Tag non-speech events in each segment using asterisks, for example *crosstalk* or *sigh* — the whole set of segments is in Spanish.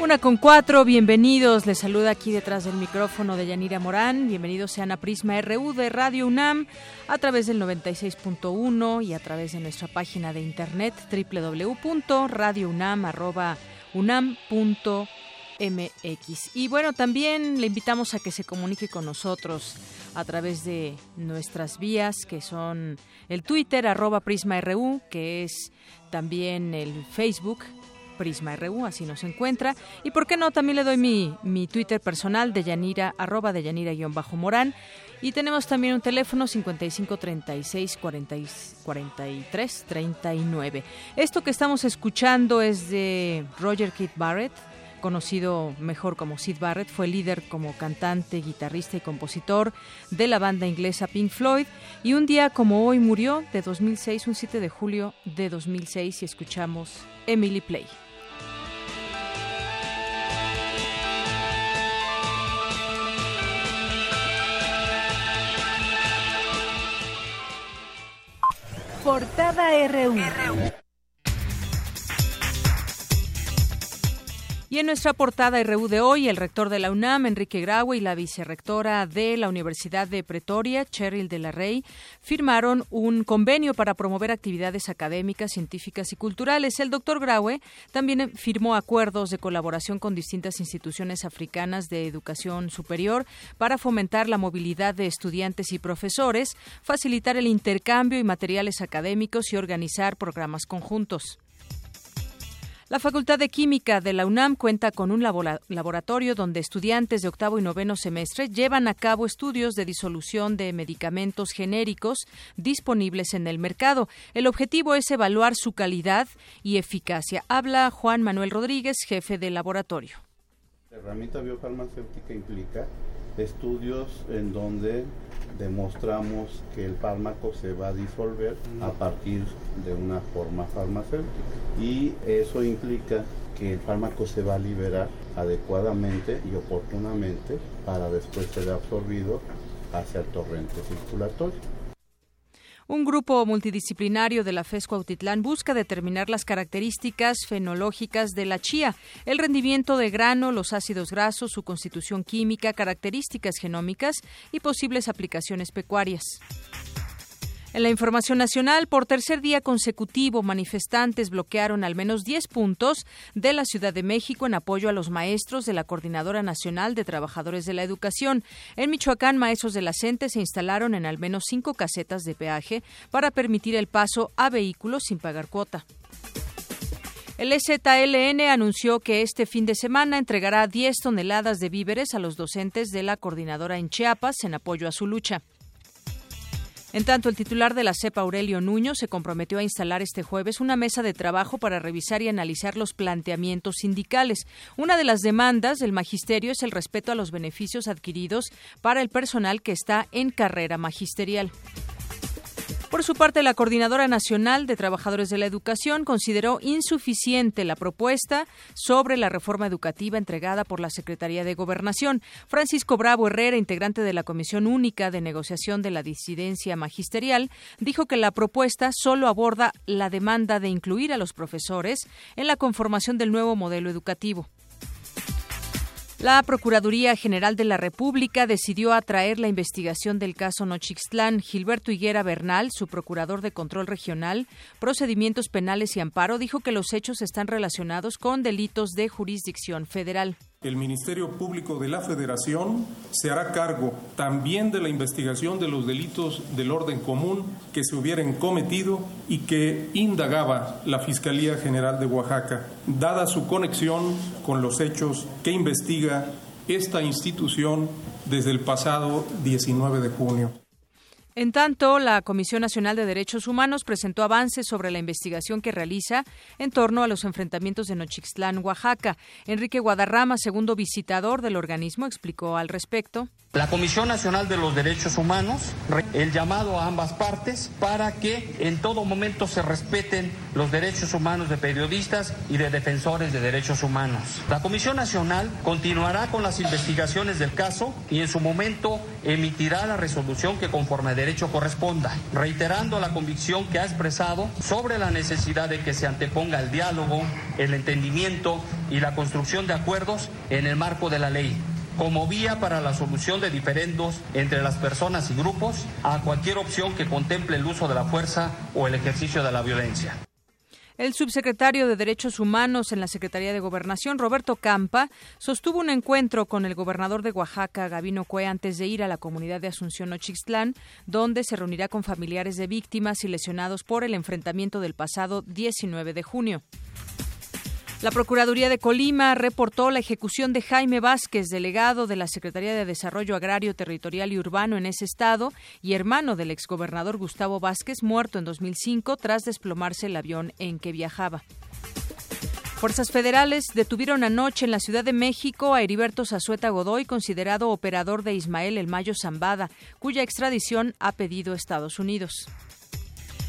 Una con cuatro, bienvenidos. Les saluda aquí detrás del micrófono de Yanira Morán. Bienvenidos sean a Prisma RU de Radio UNAM a través del 96.1 y a través de nuestra página de internet www.radiounam.unam.mx. Y bueno, también le invitamos a que se comunique con nosotros a través de nuestras vías que son el Twitter arroba Prisma RU, que es también el Facebook Prisma RU, así nos encuentra. Y por qué no, también le doy mi, mi Twitter personal de Yanira, arroba de Yanira-Morán. Y tenemos también un teléfono 55 36 40 43 39. Esto que estamos escuchando es de Roger Keith Barrett, conocido mejor como Sid Barrett, fue líder como cantante, guitarrista y compositor de la banda inglesa Pink Floyd y un día como hoy murió de 2006, un 7 de julio de 2006 y escuchamos Emily Play. Portada RU. Y en nuestra portada RU de hoy, el rector de la UNAM, Enrique Graue, y la vicerrectora de la Universidad de Pretoria, Cheryl de la Rey, firmaron un convenio para promover actividades académicas, científicas y culturales. El doctor Graue también firmó acuerdos de colaboración con distintas instituciones africanas de educación superior para fomentar la movilidad de estudiantes y profesores, facilitar el intercambio y materiales académicos y organizar programas conjuntos. La Facultad de Química de la UNAM cuenta con un labora- laboratorio donde estudiantes de octavo y noveno semestre llevan a cabo estudios de disolución de medicamentos genéricos disponibles en el mercado. El objetivo es evaluar su calidad y eficacia. Habla Juan Manuel Rodríguez, jefe del laboratorio. La herramienta biofarmacéutica implica estudios en donde demostramos que el fármaco se va a disolver a partir de una forma farmacéutica y eso implica que el fármaco se va a liberar adecuadamente y oportunamente para después ser absorbido hacia el torrente circulatorio. Un grupo multidisciplinario de la FES Cuautitlán busca determinar las características fenológicas de la chía, el rendimiento de grano, los ácidos grasos, su constitución química, características genómicas y posibles aplicaciones pecuarias. En la información nacional, por tercer día consecutivo, manifestantes bloquearon al menos 10 puntos de la Ciudad de México en apoyo a los maestros de la Coordinadora Nacional de Trabajadores de la Educación. En Michoacán, maestros de la CENTE se instalaron en al menos cinco casetas de peaje para permitir el paso a vehículos sin pagar cuota. El EZLN anunció que este fin de semana entregará 10 toneladas de víveres a los docentes de la coordinadora en Chiapas en apoyo a su lucha. En tanto, el titular de la CEPA, Aurelio Nuño, se comprometió a instalar este jueves una mesa de trabajo para revisar y analizar los planteamientos sindicales. Una de las demandas del magisterio es el respeto a los beneficios adquiridos para el personal que está en carrera magisterial. Por su parte, la Coordinadora Nacional de Trabajadores de la Educación consideró insuficiente la propuesta sobre la reforma educativa entregada por la Secretaría de Gobernación. Francisco Bravo Herrera, integrante de la Comisión Única de Negociación de la Disidencia Magisterial, dijo que la propuesta solo aborda la demanda de incluir a los profesores en la conformación del nuevo modelo educativo. La Procuraduría General de la República decidió atraer la investigación del caso Nochixtlán. Gilberto Higuera Bernal, su procurador de control regional, procedimientos penales y amparo, dijo que los hechos están relacionados con delitos de jurisdicción federal. El Ministerio Público de la Federación se hará cargo también de la investigación de los delitos del orden común que se hubieran cometido y que indagaba la Fiscalía General de Oaxaca, dada su conexión con los hechos que investiga esta institución desde el pasado 19 de junio. En tanto, la Comisión Nacional de Derechos Humanos presentó avances sobre la investigación que realiza en torno a los enfrentamientos de Nochixtlán, Oaxaca. Enrique Guadarrama, segundo visitador del organismo, explicó al respecto. La Comisión Nacional de los Derechos Humanos, el llamado a ambas partes para que en todo momento se respeten los derechos humanos de periodistas y de defensores de derechos humanos. La Comisión Nacional continuará con las investigaciones del caso y en su momento emitirá la resolución que conforme a derecho corresponda, reiterando la convicción que ha expresado sobre la necesidad de que se anteponga el diálogo, el entendimiento y la construcción de acuerdos en el marco de la ley como vía para la solución de diferendos entre las personas y grupos a cualquier opción que contemple el uso de la fuerza o el ejercicio de la violencia. El subsecretario de Derechos Humanos en la Secretaría de Gobernación, Roberto Campa, sostuvo un encuentro con el gobernador de Oaxaca, Gabino Cue, antes de ir a la comunidad de Asunción Ochixtlán, donde se reunirá con familiares de víctimas y lesionados por el enfrentamiento del pasado 19 de junio. La Procuraduría de Colima reportó la ejecución de Jaime Vázquez, delegado de la Secretaría de Desarrollo Agrario, Territorial y Urbano en ese estado y hermano del exgobernador Gustavo Vázquez, muerto en 2005 tras desplomarse el avión en que viajaba. Fuerzas federales detuvieron anoche en la Ciudad de México a Heriberto Zazueta Godoy, considerado operador de Ismael El Mayo Zambada, cuya extradición ha pedido Estados Unidos.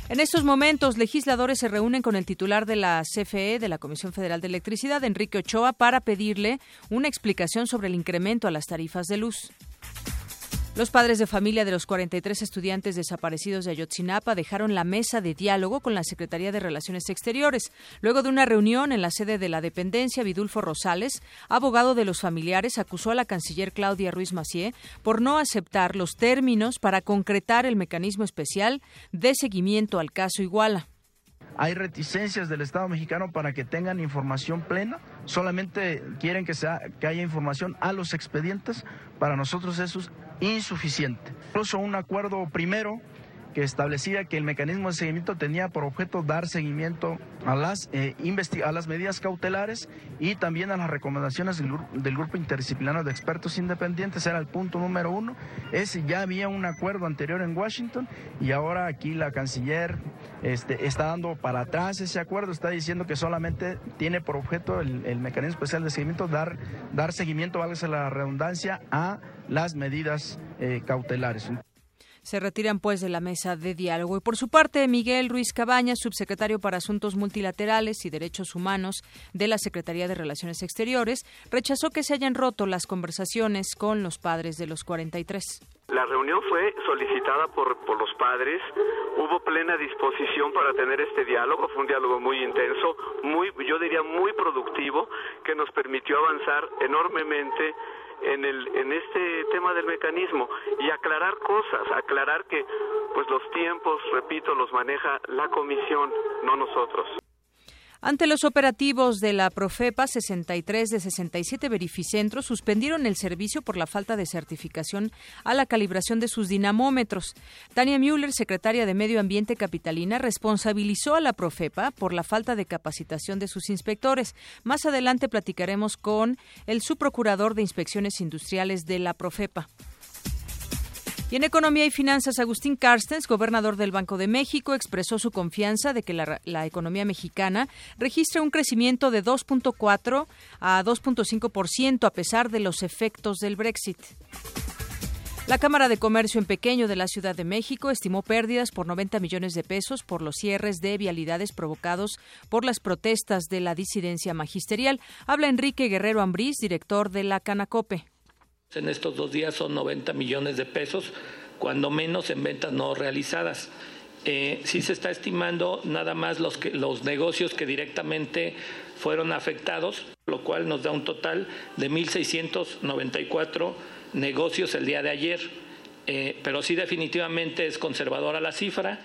En estos momentos, legisladores se reúnen con el titular de la CFE, de la Comisión Federal de Electricidad, Enrique Ochoa, para pedirle una explicación sobre el incremento a las tarifas de luz. Los padres de familia de los 43 estudiantes desaparecidos de Ayotzinapa dejaron la mesa de diálogo con la Secretaría de Relaciones Exteriores. Luego de una reunión en la sede de la dependencia, Vidulfo Rosales, abogado de los familiares, acusó a la canciller Claudia Ruiz Macié por no aceptar los términos para concretar el mecanismo especial de seguimiento al caso Iguala. Hay reticencias del Estado mexicano para que tengan información plena. Solamente quieren que, que haya información a los expedientes. Para nosotros eso es insuficiente. Incluso un acuerdo primero que establecía que el mecanismo de seguimiento tenía por objeto dar seguimiento a las, eh, a las medidas cautelares y también a las recomendaciones del, del, Grupo Interdisciplinario de Expertos Independientes, era el punto número uno. Ese ya había un acuerdo anterior en Washington y ahora aquí la canciller este, está dando para atrás ese acuerdo, está diciendo que solamente tiene por objeto el, mecanismo especial de seguimiento dar, dar seguimiento, válgase la redundancia, a las medidas eh, cautelares. Se retiran pues de la mesa de diálogo. Y por su parte, Miguel Ruiz Cabañas, subsecretario para Asuntos Multilaterales y Derechos Humanos de la Secretaría de Relaciones Exteriores, rechazó que se hayan roto las conversaciones con los padres de los 43. La reunión fue solicitada por, por los padres, hubo plena disposición para tener este diálogo, fue un diálogo muy intenso, muy, yo diría muy productivo, que nos permitió avanzar enormemente en, el, en este tema del mecanismo y aclarar cosas, aclarar que pues los tiempos, repito, los maneja la comisión, no nosotros. Ante los operativos de la Profepa, 63 de 67 verificentros suspendieron el servicio por la falta de certificación a la calibración de sus dinamómetros. Tania Müller, secretaria de Medio Ambiente Capitalina, responsabilizó a la Profepa por la falta de capacitación de sus inspectores. Más adelante platicaremos con el subprocurador de Inspecciones Industriales de la Profepa. Y en Economía y Finanzas, Agustín Carstens, gobernador del Banco de México, expresó su confianza de que la, economía mexicana registre un crecimiento de 2.4 a 2.5% a pesar de los efectos del Brexit. La Cámara de Comercio en Pequeño de la Ciudad de México estimó pérdidas por 90 millones de pesos por los cierres de vialidades provocados por las protestas de la disidencia magisterial. Habla Enrique Guerrero Ambrís, director de la Canacope. En estos dos días son 90 millones de pesos, cuando menos en ventas no realizadas. Eh, sí se está estimando nada más los, que, los negocios que directamente fueron afectados, lo cual nos da un total de 1.694 negocios el día de ayer. Eh, pero sí definitivamente es conservadora la cifra.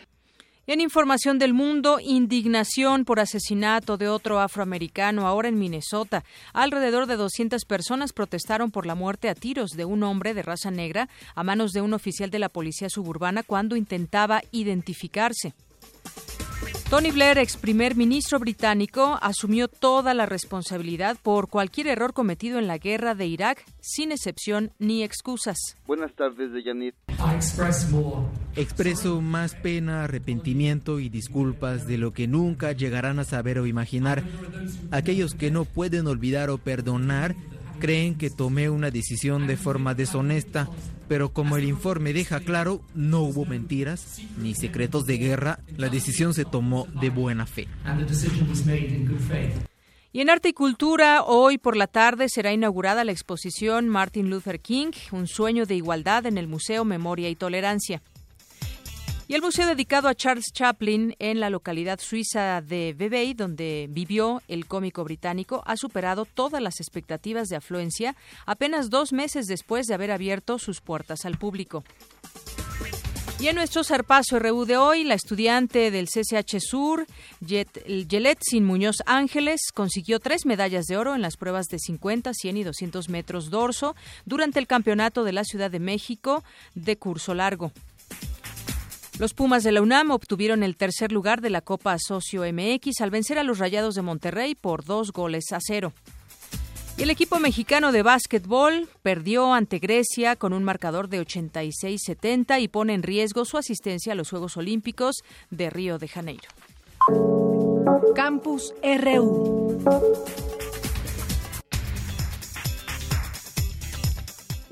En información del mundo, indignación por asesinato de otro afroamericano ahora en Minnesota. Alrededor de 200 personas protestaron por la muerte a tiros de un hombre de raza negra a manos de un oficial de la policía suburbana cuando intentaba identificarse. Tony Blair, ex primer ministro británico, asumió toda la responsabilidad por cualquier error cometido en la guerra de Irak, sin excepción ni excusas. Buenas tardes, Deyanit. Expreso más pena, arrepentimiento y disculpas de lo que nunca llegarán a saber o imaginar. Aquellos que no pueden olvidar o perdonar creen que tomé una decisión de forma deshonesta, pero como el informe deja claro, no hubo mentiras ni secretos de guerra, la decisión se tomó de buena fe. Y en Arte y Cultura, hoy por la tarde será inaugurada la exposición Martin Luther King, un sueño de igualdad en el Museo Memoria y Tolerancia. Y el museo dedicado a Charles Chaplin en la localidad suiza de Vevey, donde vivió el cómico británico, ha superado todas las expectativas de afluencia apenas dos meses después de haber abierto sus puertas al público. Y en nuestro zarpazo RU de hoy, la estudiante del CCH Sur, Sin Muñoz Ángeles, consiguió tres medallas de oro en las pruebas de 50, 100 y 200 metros dorso durante el Campeonato de la Ciudad de México de curso largo. Los Pumas de la UNAM obtuvieron el tercer lugar de la Copa Socio MX al vencer a los Rayados de Monterrey por dos goles a cero. Y el equipo mexicano de básquetbol perdió ante Grecia con un marcador de 86-70 y pone en riesgo su asistencia a los Juegos Olímpicos de Río de Janeiro. Campus RU.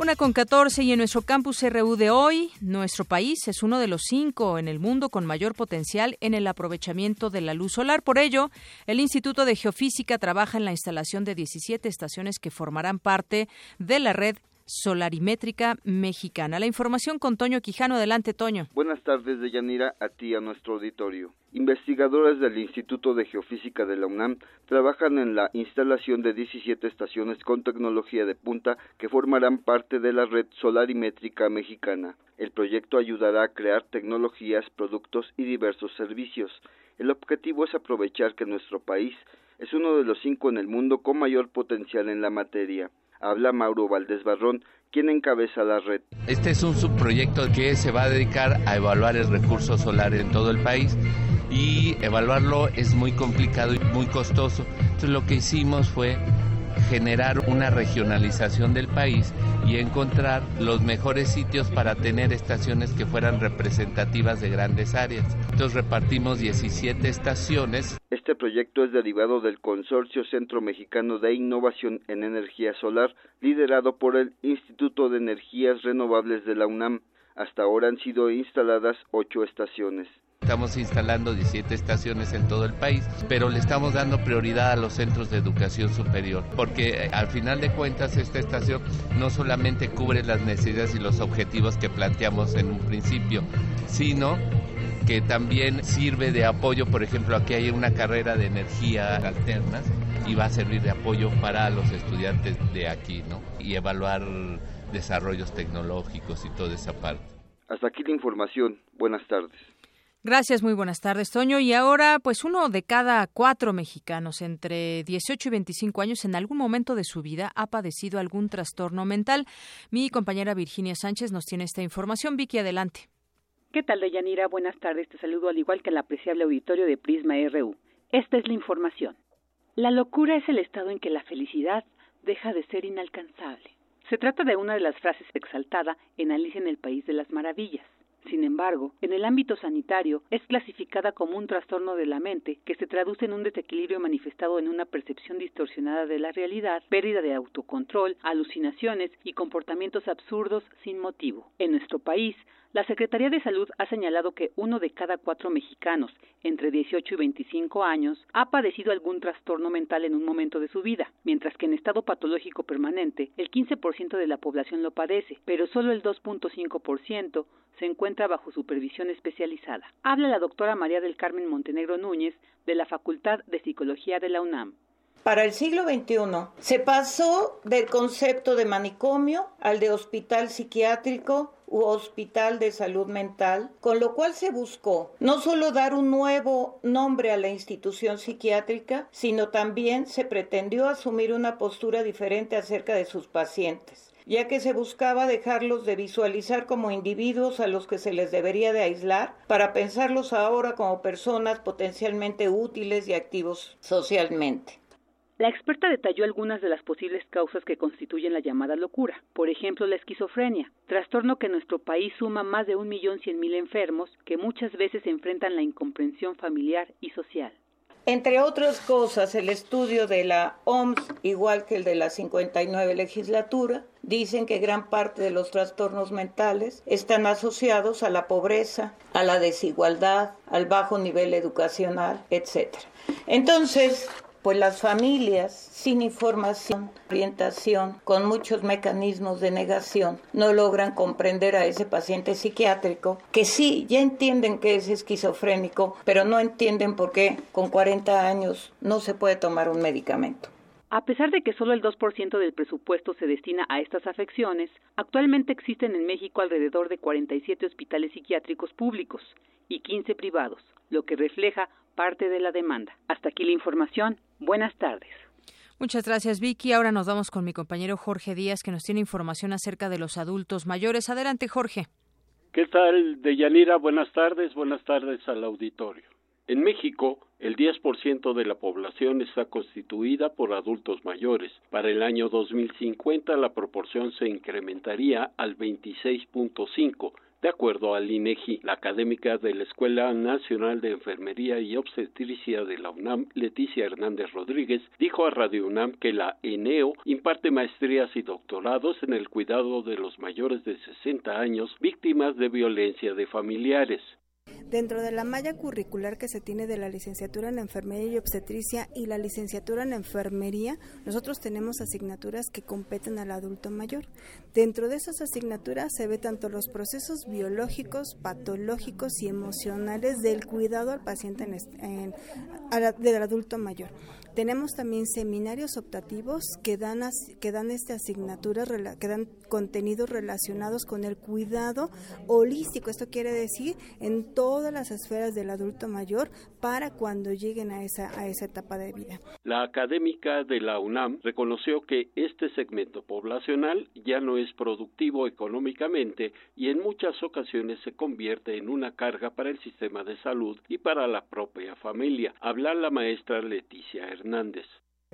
Una con 14 y en nuestro campus RU de hoy, nuestro país es uno de los cinco en el mundo con mayor potencial en el aprovechamiento de la luz solar. Por ello, el Instituto de Geofísica trabaja en la instalación de 17 estaciones que formarán parte de la red solarimétrica mexicana. La información con Toño Quijano. Adelante, Toño. Buenas tardes, Deyanira, a ti, a nuestro auditorio. Investigadoras del Instituto de Geofísica de la UNAM trabajan en la instalación de 17 estaciones con tecnología de punta que formarán parte de la red solarimétrica mexicana. El proyecto ayudará a crear tecnologías, productos y diversos servicios. El objetivo es aprovechar que nuestro país es uno de los cinco en el mundo con mayor potencial en la materia. Habla Mauro Valdés Barrón, quien encabeza la red. Este es un subproyecto que se va a dedicar a evaluar el recurso solar en todo el país y evaluarlo es muy complicado y muy costoso. Entonces lo que hicimos fue generar una regionalización del país y encontrar los mejores sitios para tener estaciones que fueran representativas de grandes áreas. Entonces repartimos 17 estaciones. Este proyecto es derivado del Consorcio Centro Mexicano de Innovación en Energía Solar, liderado por el Instituto de Energías Renovables de la UNAM. Hasta ahora han sido instaladas ocho estaciones. Estamos instalando 17 estaciones en todo el país, pero le estamos dando prioridad a los centros de educación superior, porque eh, al final de cuentas esta estación no solamente cubre las necesidades y los objetivos que planteamos en un principio, sino que también sirve de apoyo, por ejemplo, aquí hay una carrera de energía alternas y va a servir de apoyo para los estudiantes de aquí, ¿no? Y evaluar desarrollos tecnológicos y toda esa parte. Hasta aquí la información. Buenas tardes. Gracias, muy buenas tardes, Toño. Y ahora, pues uno de cada cuatro mexicanos entre 18 y 25 años en algún momento de su vida ha padecido algún trastorno mental. Mi compañera Virginia Sánchez nos tiene esta información. Vicky, adelante. ¿Qué tal, Deyanira? Buenas tardes. Te saludo al igual que el apreciable auditorio de Prisma RU. Esta es la información. La locura es el estado en que la felicidad deja de ser inalcanzable. Se trata de una de las frases exaltada en Alicia en el País de las Maravillas. Sin embargo, en el ámbito sanitario es clasificada como un trastorno de la mente que se traduce en un desequilibrio manifestado en una percepción distorsionada de la realidad, pérdida de autocontrol, alucinaciones y comportamientos absurdos sin motivo. En nuestro país, la Secretaría de Salud ha señalado que uno de cada cuatro mexicanos entre 18 y 25 años ha padecido algún trastorno mental en un momento de su vida, mientras que en estado patológico permanente el 15% de la población lo padece, pero solo el 2.5% se encuentra bajo supervisión especializada. Habla la doctora María del Carmen Montenegro Núñez de la Facultad de Psicología de la UNAM. Para el siglo XXI se pasó del concepto de manicomio al de hospital psiquiátrico hospital de salud mental, con lo cual se buscó no solo dar un nuevo nombre a la institución psiquiátrica, sino también se pretendió asumir una postura diferente acerca de sus pacientes ya que se buscaba dejarlos de visualizar como individuos a los que se les debería de aislar para pensarlos ahora como personas potencialmente útiles y activos socialmente. La experta detalló algunas de las posibles causas que constituyen la llamada locura, por ejemplo la esquizofrenia, trastorno que en nuestro país suma más de un millón cien mil enfermos que muchas veces enfrentan la incomprensión familiar y social. Entre otras cosas, el estudio de la OMS, igual que el de la 59 legislatura, dicen que gran parte de los trastornos mentales están asociados a la pobreza, a la desigualdad, al bajo nivel educacional, etc. Entonces, pues las familias sin información, orientación, con muchos mecanismos de negación, no logran comprender a ese paciente psiquiátrico que sí, ya entienden que es esquizofrénico, pero no entienden por qué con 40 años no se puede tomar un medicamento. A pesar de que solo el 2% del presupuesto se destina a estas afecciones, actualmente existen en México alrededor de 47 hospitales psiquiátricos públicos y 15 privados, lo que refleja parte de la demanda. Hasta aquí la información. Buenas tardes. Muchas gracias, Vicky. Ahora nos vamos con mi compañero Jorge Díaz, que nos tiene información acerca de los adultos mayores. Adelante, Jorge. ¿Qué tal, Deyanira? Buenas tardes. Buenas tardes al auditorio. En México, el 10% de la población está constituida por adultos mayores. Para el año 2050 la proporción se incrementaría al 26.5 de acuerdo al INEGI, la académica de la Escuela Nacional de Enfermería y Obstetricia de la UNAM, Leticia Hernández Rodríguez, dijo a Radio UNAM que la ENEO imparte maestrías y doctorados en el cuidado de los mayores de 60 años víctimas de violencia de familiares. Dentro de la malla curricular que se tiene de la licenciatura en enfermería y obstetricia y la licenciatura en enfermería, nosotros tenemos asignaturas que competen al adulto mayor. Dentro de esas asignaturas se ve tanto los procesos biológicos, patológicos y emocionales del cuidado al paciente en, del adulto mayor. Tenemos también seminarios optativos que dan, que dan este asignaturas, que dan contenidos relacionados con el cuidado holístico. Esto quiere decir en todas las esferas del adulto mayor para cuando lleguen a esa, a esa etapa de vida. La académica de la UNAM reconoció que este segmento poblacional ya no es productivo económicamente y en muchas ocasiones se convierte en una carga para el sistema de salud y para la propia familia. Habla la maestra Leticia Hernández.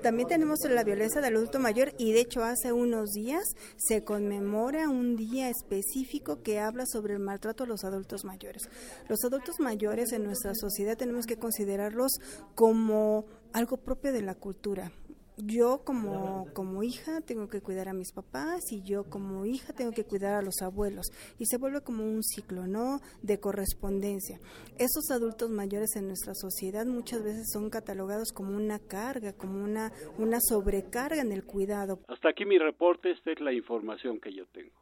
También tenemos la violencia del adulto mayor y de hecho hace unos días se conmemora un día específico que habla sobre el maltrato a los adultos mayores. Los adultos mayores en nuestra sociedad tenemos que considerarlos como algo propio de la cultura yo como, como hija tengo que cuidar a mis papás y yo como hija tengo que cuidar a los abuelos y se vuelve como un ciclo, ¿no? De correspondencia. Esos adultos mayores en nuestra sociedad muchas veces son catalogados como una carga, como una, una sobrecarga en el cuidado. Hasta aquí mi reporte, esta es la información que yo tengo.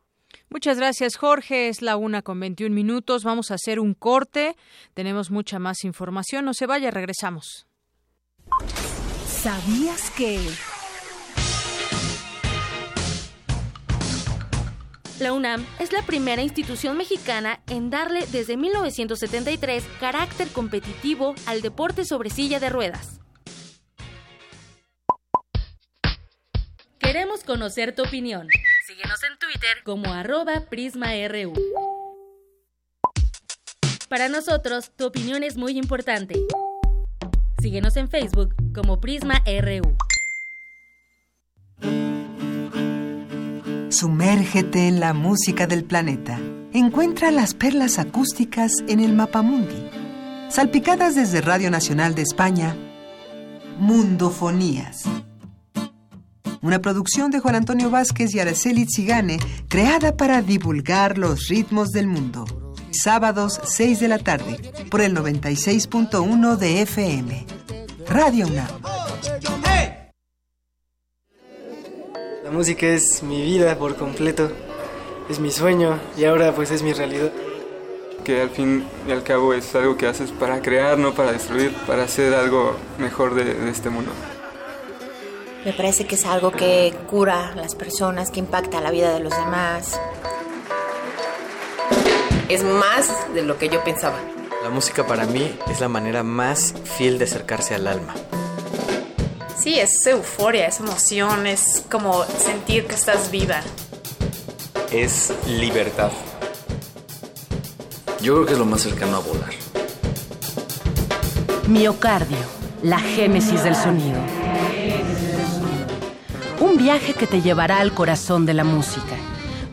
Muchas gracias, Jorge. Es la una con 21 minutos. Vamos a hacer un corte. Tenemos mucha más información. No se vaya, regresamos. ¿Sabías que... La UNAM es la primera institución mexicana en darle desde 1973 carácter competitivo al deporte sobre silla de ruedas. Queremos conocer tu opinión. Síguenos en Twitter como arroba PrismaRU. Para nosotros, tu opinión es muy importante. Síguenos en Facebook como Prisma RU. Sumérgete en la música del planeta. Encuentra las perlas acústicas en el Mapamundi. Salpicadas desde Radio Nacional de España, Mundofonías. Una producción de Juan Antonio Vázquez y Araceli Zigane, creada para divulgar los ritmos del mundo sábados 6 de la tarde, por el 96.1 de FM. Radio UNAM. La música es mi vida por completo, es mi sueño y ahora pues es mi realidad. Que al fin y al cabo es algo que haces para crear, no para destruir, para hacer algo mejor de, de este mundo. Me parece que es algo que cura a las personas, que impacta la vida de los demás es más de lo que yo pensaba. La música para mí es la manera más fiel de acercarse al alma. Sí, es euforia, es emoción, es como sentir que estás viva. es libertad. Yo creo que es lo más cercano a volar. Miocardio, la génesis del sonido. Un viaje que te llevará al corazón de la música.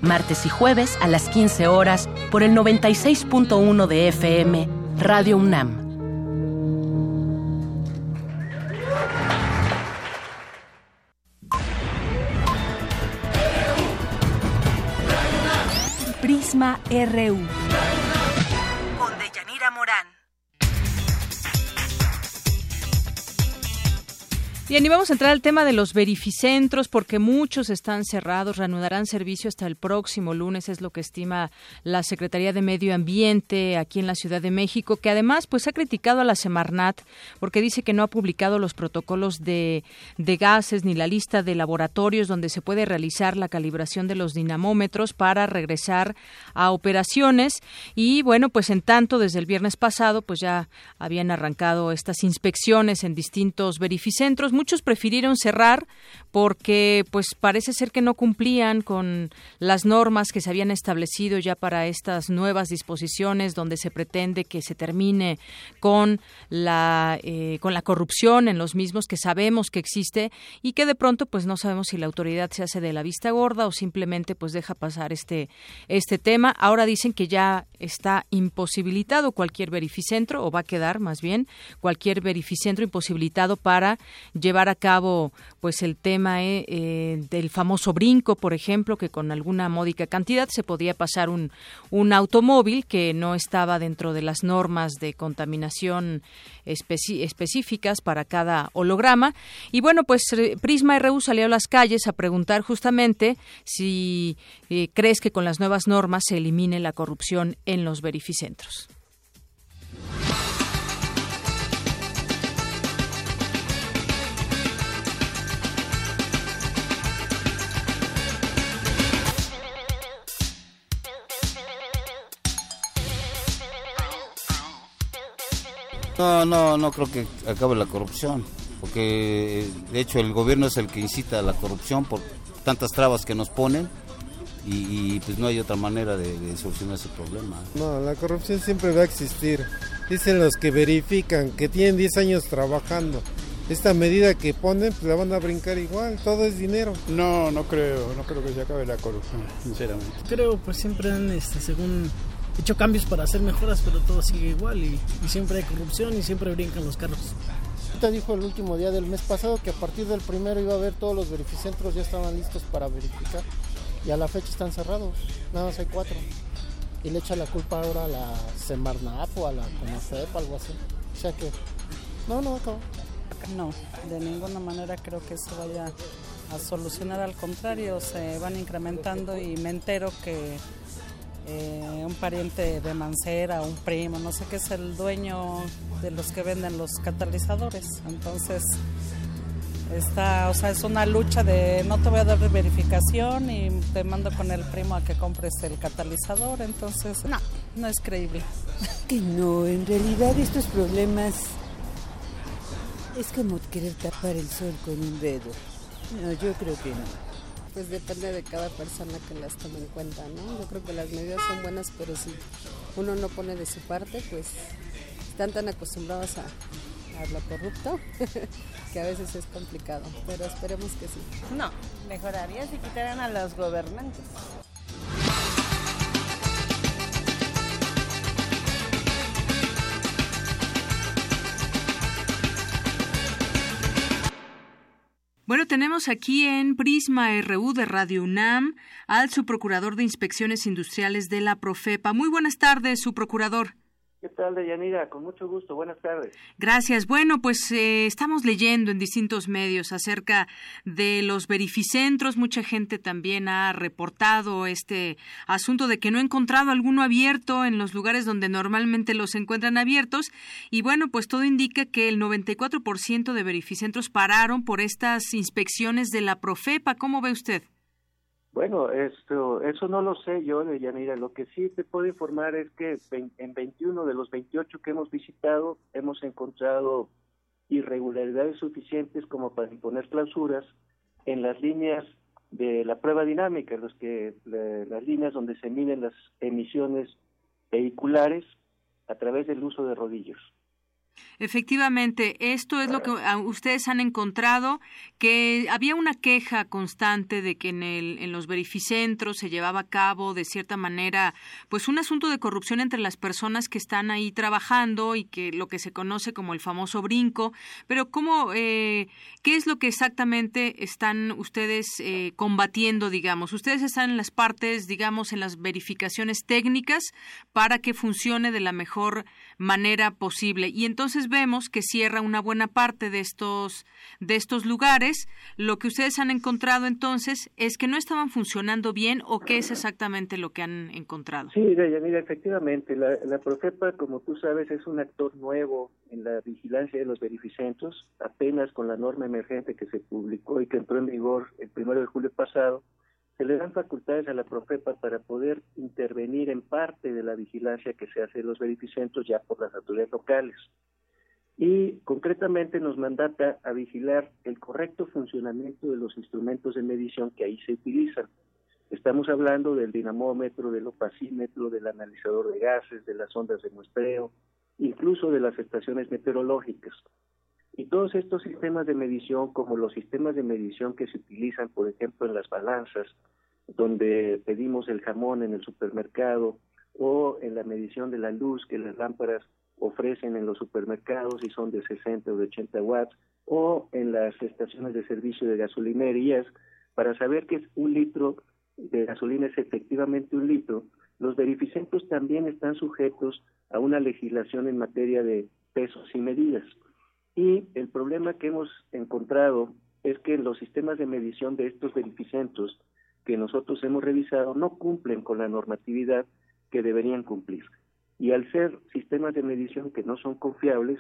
Martes y jueves a las 15 horas por el 96.1 de FM, Radio UNAM. Prisma RU. Bien, y vamos a entrar al tema de los verificentros porque muchos están cerrados, reanudarán servicio hasta el próximo lunes, es lo que estima la Secretaría de Medio Ambiente aquí en la Ciudad de México, que además pues ha criticado a la Semarnat porque dice que no ha publicado los protocolos de, de gases ni la lista de laboratorios donde se puede realizar la calibración de los dinamómetros para regresar a operaciones. Y bueno, pues en tanto desde el viernes pasado pues ya habían arrancado estas inspecciones en distintos verificentros muchos prefirieron cerrar porque pues parece ser que no cumplían con las normas que se habían establecido ya para estas nuevas disposiciones donde se pretende que se termine con la eh, con la corrupción en los mismos que sabemos que existe y que de pronto pues no sabemos si la autoridad se hace de la vista gorda o simplemente pues deja pasar este este tema. Ahora dicen que ya está imposibilitado cualquier verificentro o va a quedar más bien cualquier verificentro imposibilitado para llevar a cabo pues el tema eh, eh, del famoso brinco, por ejemplo, que con alguna módica cantidad se podía pasar un, un automóvil que no estaba dentro de las normas de contaminación específicas para cada holograma. Y bueno, pues eh, Prisma RU salió a las calles a preguntar justamente si crees que con las nuevas normas se elimine la corrupción en los verificentros. No, no, no creo que acabe la corrupción, porque de hecho el gobierno es el que incita a la corrupción por tantas trabas que nos ponen y, pues no hay otra manera de, solucionar ese problema. No, la corrupción siempre va a existir. Dicen los que verifican, que tienen 10 años trabajando. Esta medida que ponen, pues la van a brincar igual, todo es dinero. No, no creo, no creo que se acabe la corrupción, sinceramente. Creo, pues siempre han, este, según hecho cambios para hacer mejoras, pero todo sigue igual y, siempre hay corrupción y siempre brincan los carros. Ahorita dijo el último día del mes pasado que a partir del primero iba a haber todos los verificentros ya estaban listos para verificar y a la fecha están cerrados, nada más hay cuatro. Y le echa la culpa ahora a la Semarnap o a la Conocep, algo así. O sea que, no, no, no. No, de ninguna manera creo que eso vaya a solucionar, al contrario, se van incrementando y me entero que eh, un pariente de Mancera, un primo, no sé qué es el dueño de los que venden los catalizadores. Entonces, está, o sea, es una lucha de no te voy a dar verificación y te mando con el primo a que compres el catalizador. Entonces, no, no es creíble. Que no, en realidad estos problemas es como querer tapar el sol con un dedo. No, yo creo que no pues depende de cada persona que las tome en cuenta, ¿no? Yo creo que las medidas son buenas, pero si uno no pone de su parte, pues están tan acostumbrados a, a lo corrupto *laughs* que a veces es complicado, pero esperemos que sí. No, mejoraría si quitaran a los gobernantes. Tenemos aquí en Prisma RU de Radio UNAM al subprocurador de Inspecciones Industriales de la Profepa. Muy buenas tardes, subprocurador. ¿Qué tal, Deyanira? Con mucho gusto. Buenas tardes. Gracias. Bueno, pues eh, estamos leyendo en distintos medios acerca de los verificentros. Mucha gente también ha reportado este asunto de que no ha encontrado alguno abierto en los lugares donde normalmente los encuentran abiertos. Y bueno, pues todo indica que el 94% de verificentros pararon por estas inspecciones de la Profepa. ¿Cómo ve usted? Bueno, esto, eso no lo sé yo, Yanira. Lo que sí te puedo informar es que en 21 de los 28 que hemos visitado hemos encontrado irregularidades suficientes como para imponer clausuras en las líneas de la prueba dinámica, los que las líneas donde se miden las emisiones vehiculares a través del uso de rodillos. Efectivamente, esto es lo que ustedes han encontrado, que había una queja constante de que en, el, en los verificentros se llevaba a cabo de cierta manera, pues un asunto de corrupción entre las personas que están ahí trabajando y que lo que se conoce como el famoso brinco. Pero cómo, eh, qué es lo que exactamente están ustedes eh, combatiendo, digamos. Ustedes están en las partes, digamos, en las verificaciones técnicas para que funcione de la mejor manera posible. Y entonces entonces vemos que cierra una buena parte de estos de estos lugares. Lo que ustedes han encontrado entonces es que no estaban funcionando bien o qué es exactamente lo que han encontrado. Sí, mira, efectivamente, la, la Profepa, como tú sabes, es un actor nuevo en la vigilancia de los verificentros, apenas con la norma emergente que se publicó y que entró en vigor el primero de julio pasado se le dan facultades a la Profepa para poder intervenir en parte de la vigilancia que se hace en los verificentros ya por las autoridades locales. Y concretamente nos mandata a vigilar el correcto funcionamiento de los instrumentos de medición que ahí se utilizan. Estamos hablando del dinamómetro, del opacímetro, del analizador de gases, de las ondas de muestreo, incluso de las estaciones meteorológicas. Y todos estos sistemas de medición, como los sistemas de medición que se utilizan, por ejemplo, en las balanzas, donde pedimos el jamón en el supermercado, o en la medición de la luz que las lámparas ofrecen en los supermercados y son de 60 o de 80 watts, o en las estaciones de servicio de gasolinerías, para saber que es un litro de gasolina es efectivamente un litro, los verificentos también están sujetos a una legislación en materia de pesos y medidas. Y el problema que hemos encontrado es que los sistemas de medición de estos verificentos que nosotros hemos revisado no cumplen con la normatividad que deberían cumplir. Y al ser sistemas de medición que no son confiables,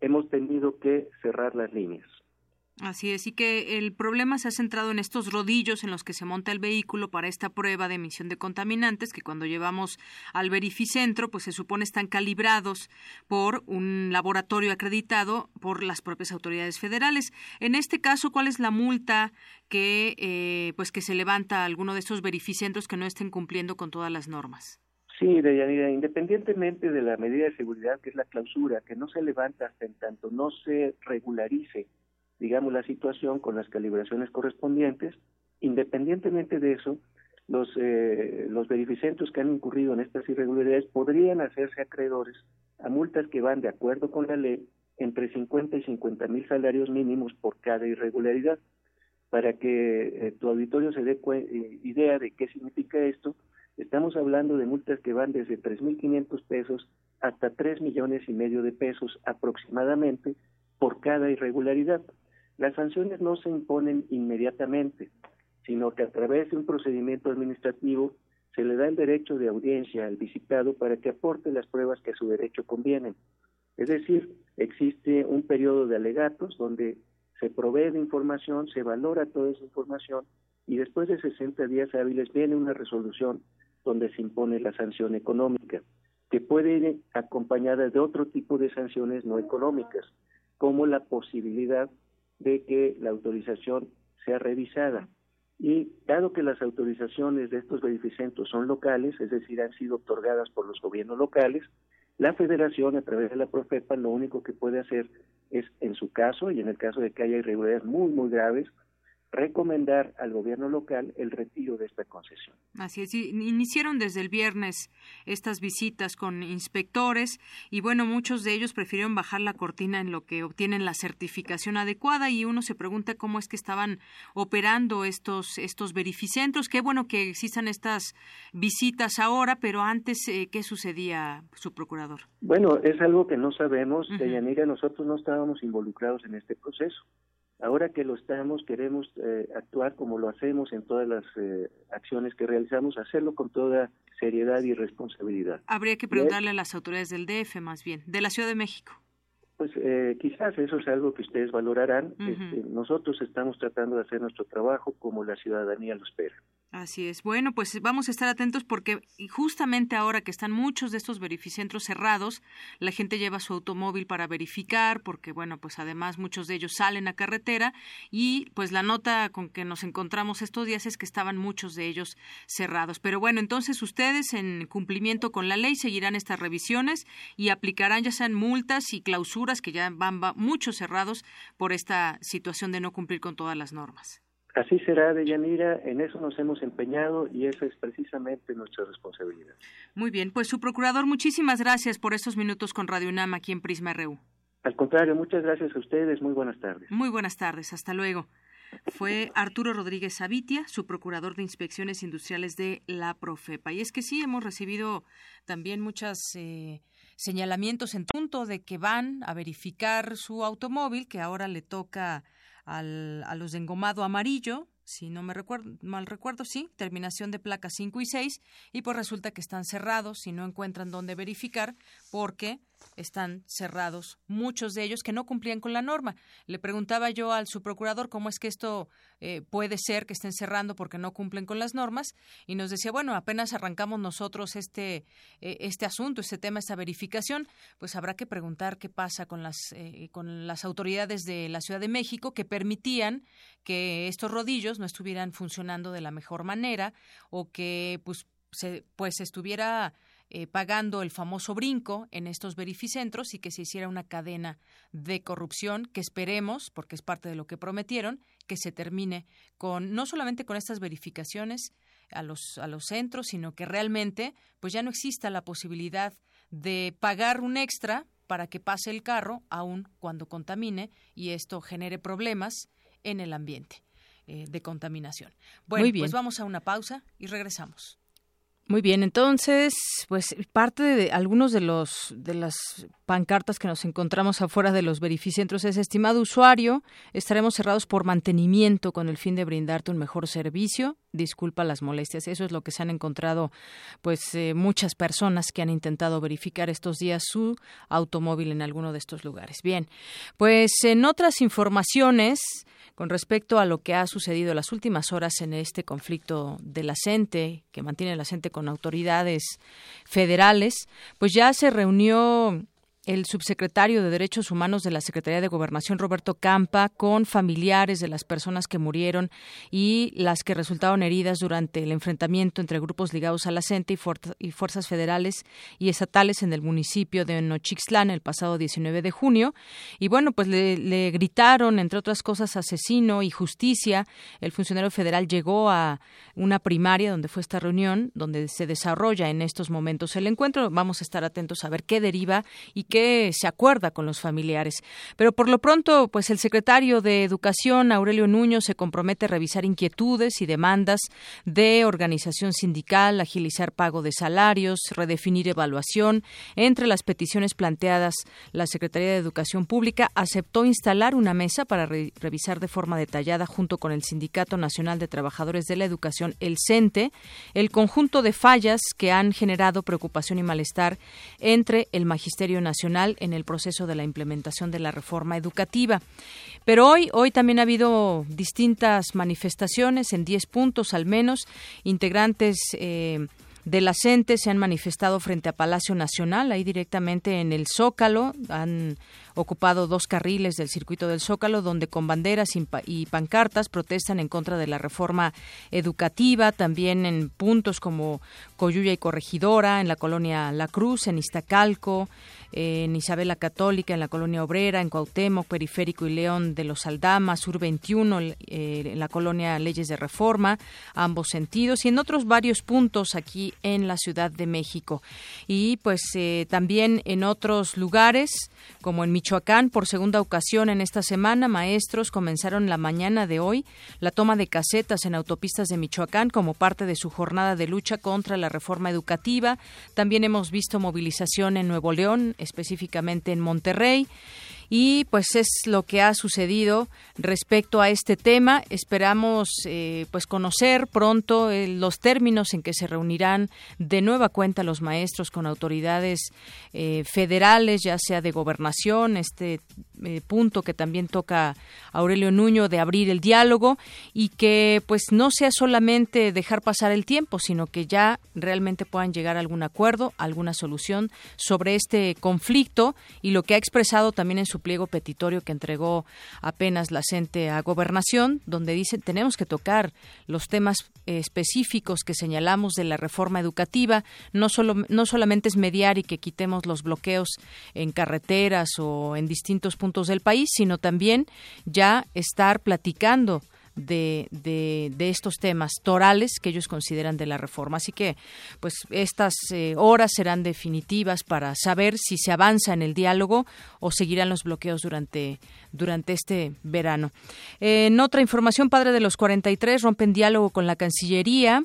hemos tenido que cerrar las líneas. Así es, y que el problema se ha centrado en estos rodillos en los que se monta el vehículo para esta prueba de emisión de contaminantes, que cuando llevamos al verificentro, pues se supone están calibrados por un laboratorio acreditado por las propias autoridades federales. En este caso, ¿cuál es la multa que, eh, pues que se levanta a alguno de estos verificentros que no estén cumpliendo con todas las normas? Sí, Deyanira, independientemente de la medida de seguridad que es la clausura, que no se levanta hasta en tanto no se regularice digamos, la situación con las calibraciones correspondientes. Independientemente de eso, los, eh, los verificentros que han incurrido en estas irregularidades podrían hacerse acreedores a multas que van de acuerdo con la ley entre 50 y 50 mil salarios mínimos por cada irregularidad. Para que eh, tu auditorio se dé eh, idea de qué significa esto, estamos hablando de multas que van desde 3.500 pesos hasta 3 millones y medio de pesos aproximadamente por cada irregularidad. Las sanciones no se imponen inmediatamente, sino que a través de un procedimiento administrativo se le da el derecho de audiencia al visitado para que aporte las pruebas que a su derecho convienen. Es decir, existe un periodo de alegatos donde se provee de información, se valora toda esa información y después de 60 días hábiles viene una resolución donde se impone la sanción económica, que puede ir acompañada de otro tipo de sanciones no económicas, como la posibilidad de que la autorización sea revisada. Y dado que las autorizaciones de estos verificentros son locales, es decir, han sido otorgadas por los gobiernos locales, la federación a través de la Profepa lo único que puede hacer es, en su caso y en el caso de que haya irregularidades muy, muy graves, recomendar al gobierno local el retiro de esta concesión. Así es, iniciaron desde el viernes estas visitas con inspectores y bueno, muchos de ellos prefirieron bajar la cortina en lo que obtienen la certificación adecuada y uno se pregunta cómo es que estaban operando estos estos verificentros. Qué bueno que existan estas visitas ahora, pero antes eh, ¿qué sucedía, su procurador? Bueno, es algo que no sabemos, uh nosotros no estábamos involucrados en este proceso. Ahora que lo estamos, queremos eh, actuar como lo hacemos en todas las eh, acciones que realizamos, hacerlo con toda seriedad y responsabilidad. Habría que preguntarle a las autoridades del DF, más bien, de la Ciudad de México. Pues eh, quizás eso es algo que ustedes valorarán. Este, nosotros estamos tratando de hacer nuestro trabajo como la ciudadanía lo espera. Así es. Bueno, pues vamos a estar atentos porque justamente ahora que están muchos de estos verificentros cerrados, la gente lleva su automóvil para verificar porque, bueno, pues además muchos de ellos salen a carretera y pues la nota con que nos encontramos estos días es que estaban muchos de ellos cerrados. Pero bueno, entonces ustedes en cumplimiento con la ley seguirán estas revisiones y aplicarán ya sean multas y clausuras que ya van, muchos cerrados por esta situación de no cumplir con todas las normas. Así será, Deyanira, en eso nos hemos empeñado y esa es precisamente nuestra responsabilidad. Muy bien, pues su procurador, muchísimas gracias por estos minutos con Radio UNAM aquí en Prisma RU. Al contrario, muchas gracias a ustedes, muy buenas tardes. Muy buenas tardes, hasta luego. Fue Arturo Rodríguez Sabitia, su procurador de inspecciones industriales de la Profepa. Y es que sí, hemos recibido también muchos eh, señalamientos en punto de que van a verificar su automóvil, que ahora le toca al, a los de engomado amarillo, si no me recuerdo, mal recuerdo, sí, terminación de placas 5 y 6, y pues resulta que están cerrados y no encuentran dónde verificar porque están cerrados, muchos de ellos que no cumplían con la norma. Le preguntaba yo al subprocurador cómo es que esto eh, puede ser que estén cerrando porque no cumplen con las normas y nos decía, bueno, apenas arrancamos nosotros este, eh, este asunto, este tema, esta verificación, pues habrá que preguntar qué pasa con las, eh, con las autoridades de la Ciudad de México que permitían que estos rodillos no estuvieran funcionando de la mejor manera o que pues, se, pues estuviera eh, pagando el famoso brinco en estos verificentros y que se hiciera una cadena de corrupción que esperemos, porque es parte de lo que prometieron, que se termine con no solamente con estas verificaciones a los a los centros, sino que realmente pues ya no exista la posibilidad de pagar un extra para que pase el carro aun cuando contamine y esto genere problemas en el ambiente eh, de contaminación. Bueno, pues vamos a una pausa y regresamos. Muy bien, entonces, pues parte de algunos de los de las pancartas que nos encontramos afuera de los verificentros es estimado usuario, estaremos cerrados por mantenimiento con el fin de brindarte un mejor servicio. Disculpa las molestias. Eso es lo que se han encontrado, pues eh, muchas personas que han intentado verificar estos días su automóvil en alguno de estos lugares. Bien, pues en otras informaciones con respecto a lo que ha sucedido en las últimas horas en este conflicto de la que mantiene la CENTE con autoridades federales, pues ya se reunió el subsecretario de Derechos Humanos de la Secretaría de Gobernación, Roberto Campa, con familiares de las personas que murieron y las que resultaron heridas durante el enfrentamiento entre grupos ligados a la CENTE y, fuerzas federales y estatales en el municipio de Nochixtlán el pasado 19 de junio. Y bueno, pues le, le gritaron, entre otras cosas, asesino y justicia. El funcionario federal llegó a una primaria donde fue esta reunión, donde se desarrolla en estos momentos el encuentro. Vamos a estar atentos a ver qué deriva y que se acuerda con los familiares. Pero por lo pronto, pues el secretario de Educación, Aurelio Nuño, se compromete a revisar inquietudes y demandas de organización sindical, agilizar pago de salarios, redefinir evaluación. Entre las peticiones planteadas, la Secretaría de Educación Pública aceptó instalar una mesa para revisar de forma detallada, junto con el Sindicato Nacional de Trabajadores de la Educación, el CENTE, el conjunto de fallas que han generado preocupación y malestar entre el Magisterio Nacional en el proceso de la implementación de la reforma educativa. Pero hoy, hoy también ha habido distintas manifestaciones en 10 puntos al menos, integrantes eh, de la CENTE se han manifestado frente a Palacio Nacional, ahí directamente en el Zócalo, han ocupado dos carriles del circuito del Zócalo, donde con banderas y pancartas protestan en contra de la reforma educativa, también en puntos como Coyuya y Corregidora, en la colonia La Cruz, en Iztacalco, en Isabel la Católica, en la colonia Obrera, en Cuauhtémoc, Periférico y León de los Aldamas, Sur 21, eh, en la colonia Leyes de Reforma, ambos sentidos, y en otros varios puntos aquí en la Ciudad de México. Y pues eh, también en otros lugares, como en Michoacán, por segunda ocasión en esta semana, maestros comenzaron la mañana de hoy la toma de casetas en autopistas de Michoacán como parte de su jornada de lucha contra la reforma educativa. También hemos visto movilización en Nuevo León, específicamente en Monterrey y pues es lo que ha sucedido respecto a este tema. Esperamos eh, pues conocer pronto eh, los términos en que se reunirán de nueva cuenta los maestros con autoridades eh, federales, ya sea de gobernación, este eh, punto que también toca Aurelio Nuño de abrir el diálogo y que pues no sea solamente dejar pasar el tiempo, sino que ya realmente puedan llegar a algún acuerdo, alguna solución sobre este conflicto y lo que ha expresado también en su pliego petitorio que entregó apenas la CENTE a Gobernación, donde dice tenemos que tocar los temas específicos que señalamos de la reforma educativa, no solo no solamente es mediar y que quitemos los bloqueos en carreteras o en distintos puntos del país, sino también ya estar platicando de, de, estos temas torales que ellos consideran de la reforma. Así que, pues, estas eh, horas serán definitivas para saber si se avanza en el diálogo o seguirán los bloqueos durante, durante este verano. en otra información, padre de los 43 rompen diálogo con la Cancillería.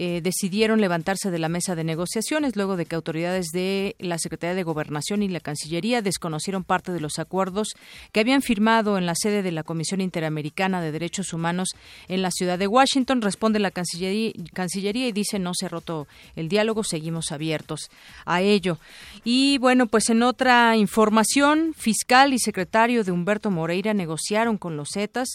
Eh, decidieron levantarse de la mesa de negociaciones luego de que autoridades de la Secretaría de Gobernación y la Cancillería desconocieron parte de los acuerdos que habían firmado en la sede de la Comisión Interamericana de Derechos Humanos en la ciudad de Washington. Responde la Cancillería, y dice no se ha roto el diálogo, seguimos abiertos a ello. Y bueno, pues en otra información, fiscal y secretario de Humberto Moreira negociaron con los Zetas.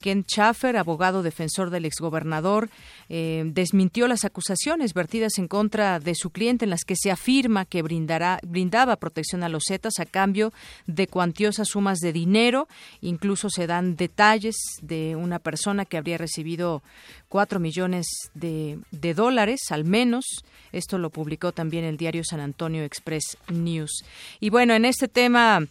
Ken Schaffer, abogado defensor del exgobernador, eh, desmintió las acusaciones vertidas en contra de su cliente en las que se afirma que brindará, brindaba protección a los Zetas a cambio de cuantiosas sumas de dinero. Incluso se dan detalles de una persona que habría recibido cuatro millones de, de dólares al menos. Esto lo publicó también el diario San Antonio Express News. Y bueno, en este tema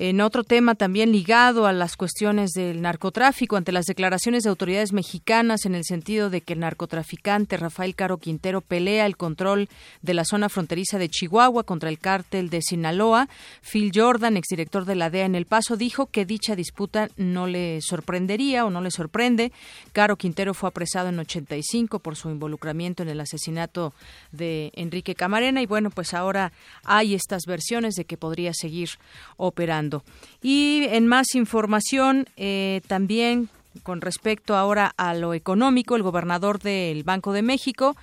en otro tema también ligado a las cuestiones del narcotráfico, ante las declaraciones de autoridades mexicanas en el sentido de que el narcotraficante Rafael Caro Quintero pelea el control de la zona fronteriza de Chihuahua contra el cártel de Sinaloa, Phil Jordan, exdirector de la DEA en El Paso, dijo que dicha disputa no le sorprendería o no le sorprende. Caro Quintero fue apresado en 85 por su involucramiento en el asesinato de Enrique Camarena y bueno, pues ahora hay estas versiones de que podría seguir operando. Y en más información, eh, también con respecto ahora a lo económico, el gobernador del Banco de México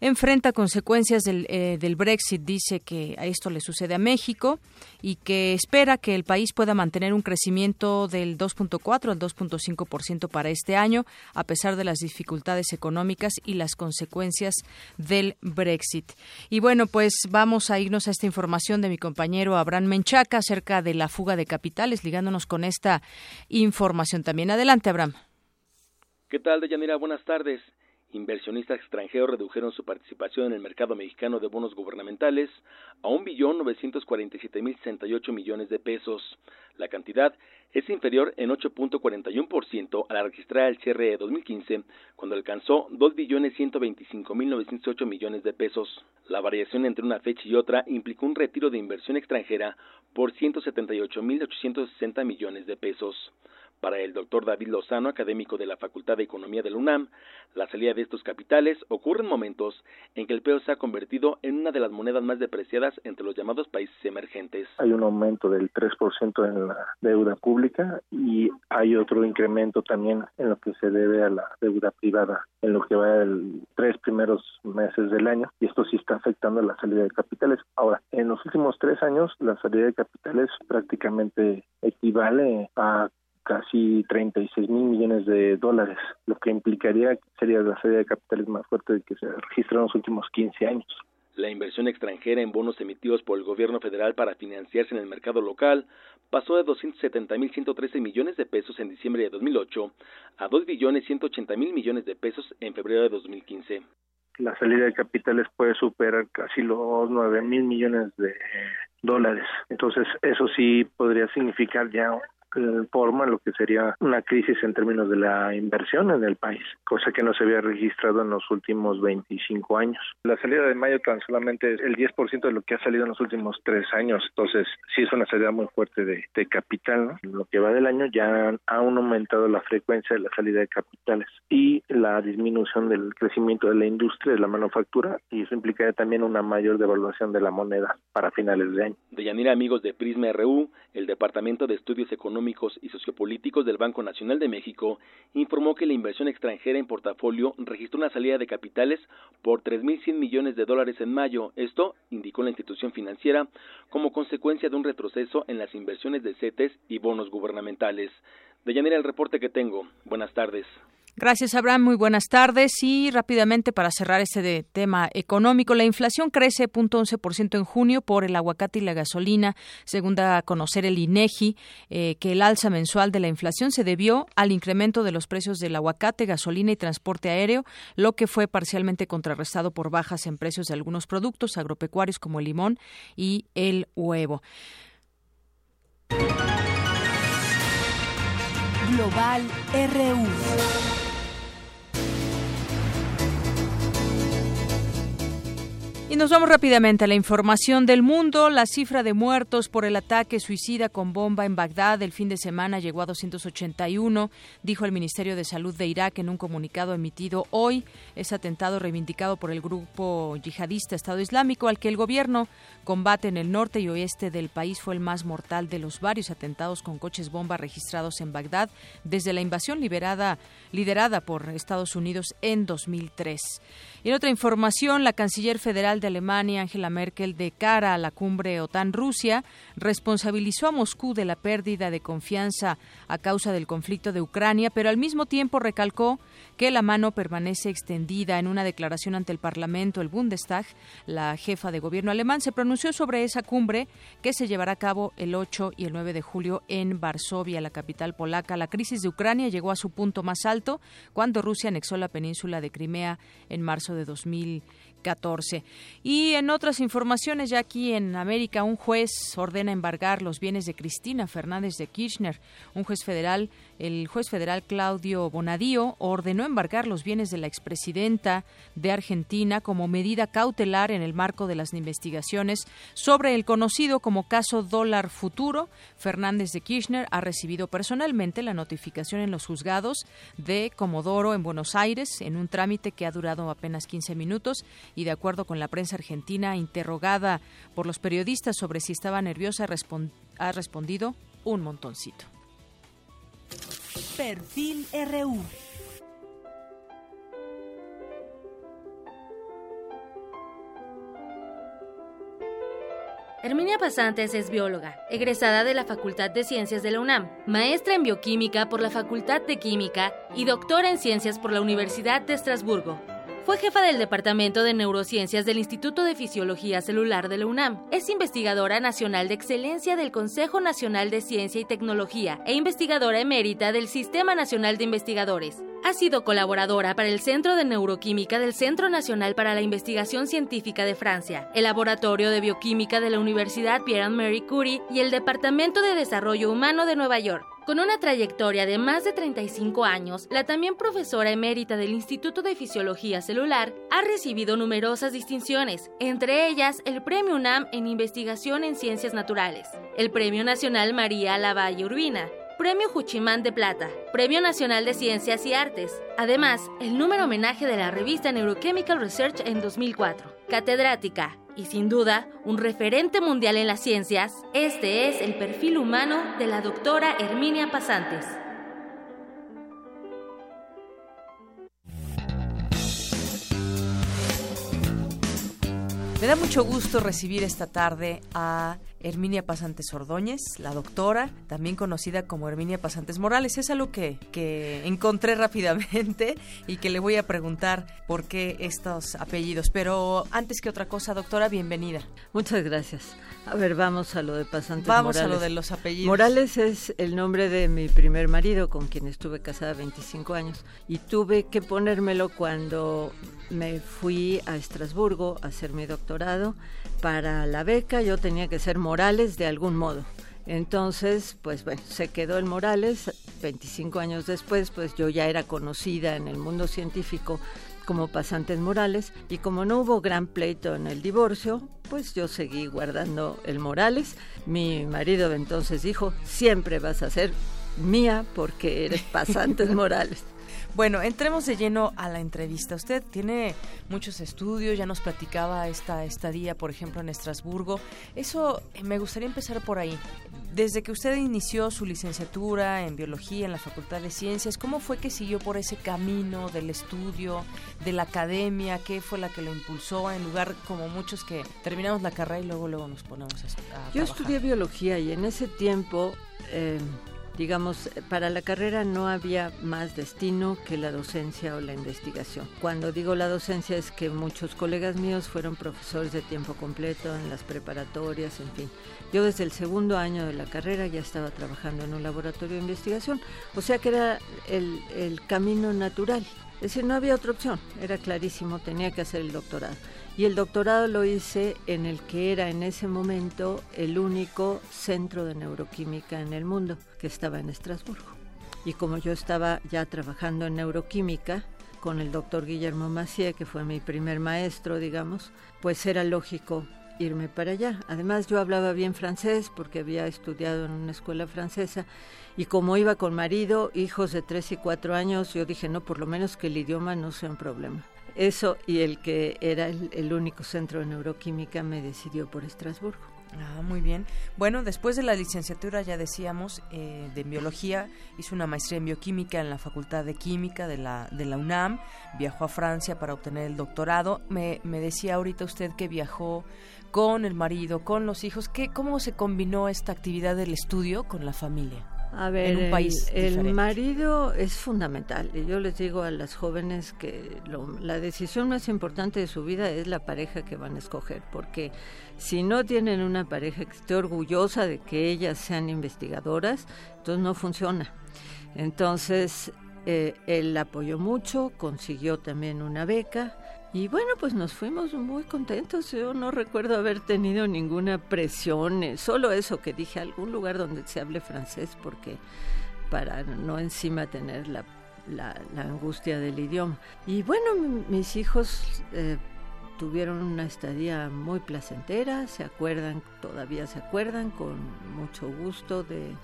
enfrenta consecuencias del, eh, del, Brexit. Dice que a esto le sucede a México y que espera que el país pueda mantener un crecimiento del 2.4 al 2.5% para este año, a pesar de las dificultades económicas y las consecuencias del Brexit. Y bueno, pues vamos a irnos a esta información de mi compañero Abraham Menchaca acerca de la fuga de capitales, ligándonos con esta información también. Adelante, Abraham. ¿Qué tal, Deyanira? Buenas tardes inversionistas extranjeros redujeron su participación en el mercado mexicano de bonos gubernamentales a 1.947.068 millones de pesos. La cantidad es inferior en 8.41% a la registrada del cierre de 2015, cuando alcanzó 2.125.908 millones de pesos. La variación entre una fecha y otra implicó un retiro de inversión extranjera por 178.860 millones de pesos. Para el doctor David Lozano, académico de la Facultad de Economía de la UNAM, la salida de estos capitales ocurre en momentos en que el peso se ha convertido en una de las monedas más depreciadas entre los llamados países emergentes. Hay un aumento del 3% en la deuda pública y hay otro incremento también en lo que se debe a la deuda privada en lo que va el tres primeros meses del año y esto sí está afectando la salida de capitales. Ahora, en los últimos tres años la salida de capitales prácticamente equivale a casi 36 mil millones de dólares, lo que implicaría sería la serie de capitales más fuerte que se registrado en los últimos 15 años. La inversión extranjera en bonos emitidos por el gobierno federal para financiarse en el mercado local pasó de 270.113 millones de pesos en diciembre de 2008 a 2.180.000 millones de pesos en febrero de 2015. La salida de capitales puede superar casi los 9 mil millones de dólares. Entonces, eso sí podría significar ya forma lo que sería una crisis en términos de la inversión en el país, cosa que no se había registrado en los últimos 25 años. La salida de mayo tan solamente es el 10% de lo que ha salido en los últimos tres años, entonces sí es una salida muy fuerte de, capital. Lo que va del año ya ha aumentado la frecuencia de la salida de capitales y la disminución del crecimiento de la industria, de la manufactura, y eso implicaría también una mayor devaluación de la moneda para finales de año. De Yanira, amigos de Prisma RU, el Departamento de Estudios Económicos Económicos y Sociopolíticos del Banco Nacional de México informó que la inversión extranjera en portafolio registró una salida de capitales por 3.100 millones de dólares en mayo. Esto, indicó la institución financiera, como consecuencia de un retroceso en las inversiones de CETES y bonos gubernamentales. De el reporte que tengo. Buenas tardes. Gracias, Abraham. Muy buenas tardes. Y rápidamente, para cerrar este tema económico, la inflación crece 0.11% en junio por el aguacate y la gasolina, según da a conocer el INEGI, eh, que el alza mensual de la inflación se debió al incremento de los precios del aguacate, gasolina y transporte aéreo, lo que fue parcialmente contrarrestado por bajas en precios de algunos productos agropecuarios como el limón y el huevo. Global RU. Y nos vamos rápidamente a la información del mundo. La cifra de muertos por el ataque suicida con bomba en Bagdad el fin de semana llegó a 281, dijo el Ministerio de Salud de Irak en un comunicado emitido hoy. Ese atentado reivindicado por el grupo yihadista Estado Islámico, al que el gobierno combate en el norte y oeste del país, fue el más mortal de los varios atentados con coches bomba registrados en Bagdad desde la invasión liberada, liderada por Estados Unidos en 2003. En otra información, la canciller federal de Alemania, Angela Merkel, de cara a la cumbre OTAN-Rusia, responsabilizó a Moscú de la pérdida de confianza a causa del conflicto de Ucrania, pero al mismo tiempo recalcó que la mano permanece extendida. En una declaración ante el Parlamento, el Bundestag, la jefa de gobierno alemán se pronunció sobre esa cumbre que se llevará a cabo el 8 y el 9 de julio en Varsovia, la capital polaca. La crisis de Ucrania llegó a su punto más alto cuando Rusia anexó la península de Crimea en marzo de 2014. Y en otras informaciones, ya aquí en América, un juez ordena embargar los bienes de Cristina Fernández de Kirchner. Un juez federal el juez federal Claudio Bonadío ordenó embargar los bienes de la expresidenta de Argentina como medida cautelar en el marco de las investigaciones sobre el conocido como caso dólar futuro. Fernández de Kirchner ha recibido personalmente la notificación en los juzgados de Comodoro en Buenos Aires en un trámite que ha durado apenas 15 minutos y de acuerdo con la prensa argentina interrogada por los periodistas sobre si estaba nerviosa ha respondido un montoncito. Perfil RU. Herminia Pasantes es bióloga, egresada de la Facultad de Ciencias de la UNAM, maestra en bioquímica por la Facultad de Química y doctora en ciencias por la Universidad de Estrasburgo. Fue jefa del Departamento de Neurociencias del Instituto de Fisiología Celular de la UNAM. Es investigadora nacional de excelencia del Consejo Nacional de Ciencia y Tecnología e investigadora emérita del Sistema Nacional de Investigadores. Ha sido colaboradora para el Centro de Neuroquímica del Centro Nacional para la Investigación Científica de Francia, el Laboratorio de Bioquímica de la Universidad Pierre-Marie Curie y el Departamento de Desarrollo Humano de Nueva York. Con una trayectoria de más de 35 años, la también profesora emérita del Instituto de Fisiología Celular ha recibido numerosas distinciones, entre ellas el Premio UNAM en Investigación en Ciencias Naturales, el Premio Nacional María Lavalle Urbina, Premio Juchimán de Plata, Premio Nacional de Ciencias y Artes. Además, el número homenaje de la revista Neurochemical Research en 2004. Catedrática, y sin duda un referente mundial en las ciencias, este es el perfil humano de la doctora Herminia Pasantes. Me da mucho gusto recibir esta tarde a Herminia Pasantes Ordóñez, la doctora, también conocida como Herminia Pasantes Morales. Es algo que, que encontré *laughs* rápidamente y que le voy a preguntar por qué estos apellidos. Pero antes que otra cosa, doctora, bienvenida. Muchas gracias. A ver, vamos a lo de Pasantes Morales. Vamos a lo de los apellidos. Morales es el nombre de mi primer marido, con quien estuve casada 25 años. Y tuve que ponérmelo cuando me fui a Estrasburgo a hacer mi doctorado para la beca yo tenía que ser Morales de algún modo. Entonces, pues bueno, se quedó el Morales. 25 años después, pues yo ya era conocida en el mundo científico como Pasantes Morales y como no hubo gran pleito en el divorcio, pues yo seguí guardando el Morales. Mi marido entonces dijo, siempre vas a ser mía porque eres Pasantes *laughs* Morales. Bueno, entremos de lleno a la entrevista. Usted tiene muchos estudios, ya nos platicaba esta estadía, por ejemplo, en Estrasburgo. Eso eh, me gustaría empezar por ahí. Desde que usted inició su licenciatura en biología en la Facultad de Ciencias, ¿cómo fue que siguió por ese camino del estudio, de la academia? ¿Qué fue la que lo impulsó en lugar como muchos que terminamos la carrera y luego luego nos ponemos a, Yo estudié biología y en ese tiempo eh, digamos, para la carrera no había más destino que la docencia o la investigación. Cuando digo la docencia es que muchos colegas míos fueron profesores de tiempo completo en las preparatorias, en fin. Yo desde el segundo año de la carrera ya estaba trabajando en un laboratorio de investigación, o sea que era el, el camino natural. Es decir, no había otra opción, era clarísimo, tenía que hacer el doctorado y el doctorado lo hice en el que era en ese momento el único centro de neuroquímica en el mundo, que estaba en Estrasburgo. Y como yo estaba ya trabajando en neuroquímica con el doctor Guillermo Macié, que fue mi primer maestro, digamos, pues era lógico irme para allá. Además yo hablaba bien francés porque había estudiado en una escuela francesa y como iba con marido, hijos de tres y cuatro años, yo dije, no, por lo menos que el idioma no sea un problema. Eso y el que era el, único centro de neuroquímica me decidió por Estrasburgo. Ah, muy bien. Bueno, después de la licenciatura, ya decíamos, eh, de biología, hizo una maestría en bioquímica en la Facultad de Química de la, de la UNAM, viajó a Francia para obtener el doctorado. Me, me decía ahorita usted que viajó con el marido, con los hijos. ¿Qué, ¿Cómo se combinó esta actividad del estudio con la familia? A ver, en un país el, marido es fundamental. Y yo les digo a las jóvenes que la decisión más importante de su vida es la pareja que van a escoger, porque si no tienen una pareja que esté orgullosa de que ellas sean investigadoras, entonces no funciona. Entonces, eh, él apoyó mucho, consiguió también una beca y bueno, pues nos fuimos muy contentos. Yo no recuerdo haber tenido ninguna presión, eh, solo eso que dije, algún lugar donde se hable francés, porque para no encima tener la, la, angustia del idioma. Y bueno, mis hijos eh, tuvieron una estadía muy placentera, se acuerdan, todavía se acuerdan con mucho gusto de,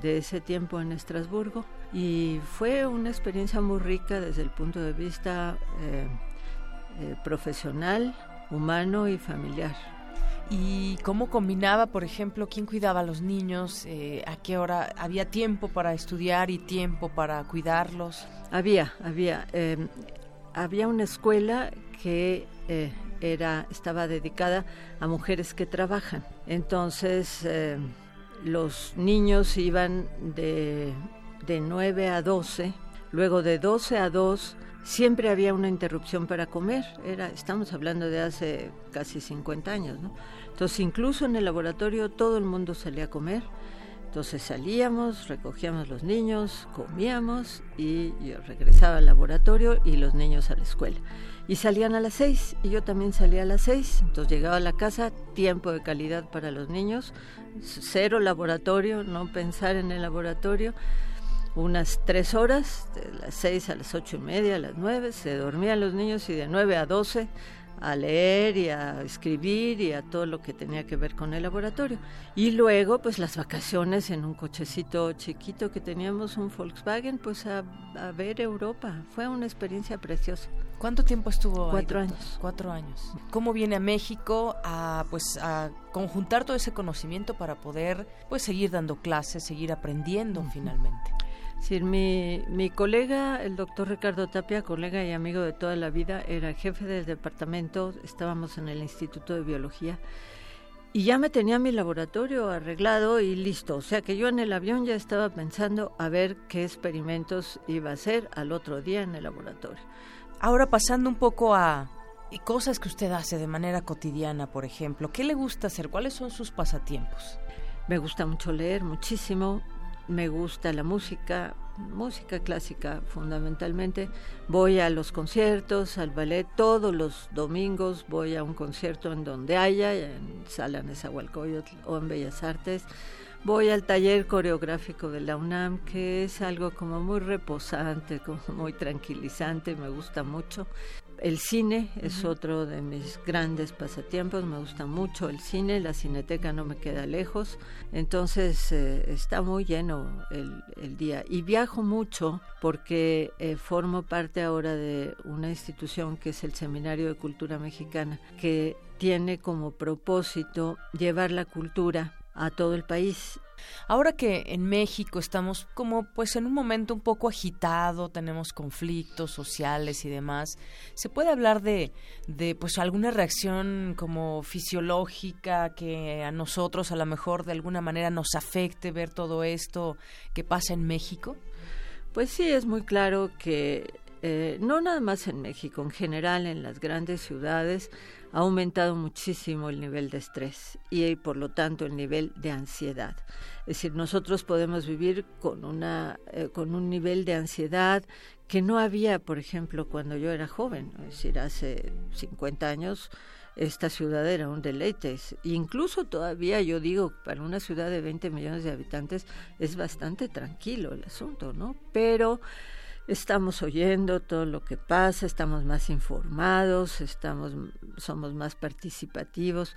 de ese tiempo en Estrasburgo. Y fue una experiencia muy rica desde el punto de vista... Eh, eh, profesional, humano y familiar. ¿Y cómo combinaba, por ejemplo, quién cuidaba a los niños? Eh, ¿A qué hora había tiempo para estudiar y tiempo para cuidarlos? Había, había. Em, había una escuela que eh, era, estaba dedicada a mujeres que trabajan. Entonces, em, los niños iban de, de 9 a 12, luego de 12 a 2 siempre había una interrupción para comer. Era, estamos hablando de hace casi 50 años, ¿no? Entonces, incluso en el laboratorio todo el mundo salía a comer. Entonces salíamos, recogíamos los niños, comíamos y yo regresaba al laboratorio y los niños a la escuela. Y salían a las seis y yo también salía a las seis. Entonces llegaba a la casa, tiempo de calidad para los niños, cero laboratorio, no pensar en el laboratorio unas tres horas, de las seis a las ocho y media, a las nueve, se dormían los niños y de nueve a doce a leer y a escribir y a todo lo que tenía que ver con el laboratorio. Y luego, pues las vacaciones en un cochecito chiquito que teníamos, un Volkswagen, pues a, ver Europa. Fue una experiencia preciosa. ¿Cuánto tiempo estuvo? Cuatro años. Cuatro años. ¿Cómo viene a México a, pues, a conjuntar todo ese conocimiento para poder, pues, seguir dando clases, seguir aprendiendo finalmente? Sí, mi, mi colega, el doctor Ricardo Tapia, colega y amigo de toda la vida, era jefe del departamento, estábamos en el Instituto de Biología y ya me tenía mi laboratorio arreglado y listo. O sea que yo en el avión ya estaba pensando a ver qué experimentos iba a hacer al otro día en el laboratorio. Ahora pasando un poco a cosas que usted hace de manera cotidiana, por ejemplo, ¿qué le gusta hacer? ¿Cuáles son sus pasatiempos? Me gusta mucho leer, muchísimo me gusta la música, música clásica fundamentalmente. Voy a los conciertos, al ballet, todos los domingos voy a un concierto en donde haya, en Sala Nezahualcóyotl o en Bellas Artes. Voy al taller coreográfico de la UNAM, que es algo como muy reposante, como muy tranquilizante, me gusta mucho. El cine es otro de mis grandes pasatiempos, me gusta mucho el cine, la cineteca no me queda lejos, entonces eh, está muy lleno el, el, día. Y viajo mucho porque eh, formo parte ahora de una institución que es el Seminario de Cultura Mexicana, que tiene como propósito llevar la cultura a todo el país Ahora que en México estamos como pues en un momento un poco agitado, tenemos conflictos sociales y demás, ¿se puede hablar de, de pues alguna reacción como fisiológica que a nosotros a lo mejor de alguna manera nos afecte ver todo esto que pasa en México? Pues sí, es muy claro que eh, no nada más en México, en general en las grandes ciudades ha aumentado muchísimo el nivel de estrés y por lo tanto el nivel de ansiedad. Es decir, nosotros podemos vivir con, una, eh, con un nivel de ansiedad que no había, por ejemplo, cuando yo era joven, es decir, hace 50 años esta ciudad era un deleite. Incluso todavía yo digo, para una ciudad de 20 millones de habitantes es bastante tranquilo el asunto, ¿no? Pero estamos oyendo todo lo que pasa, estamos más informados, estamos, somos más participativos.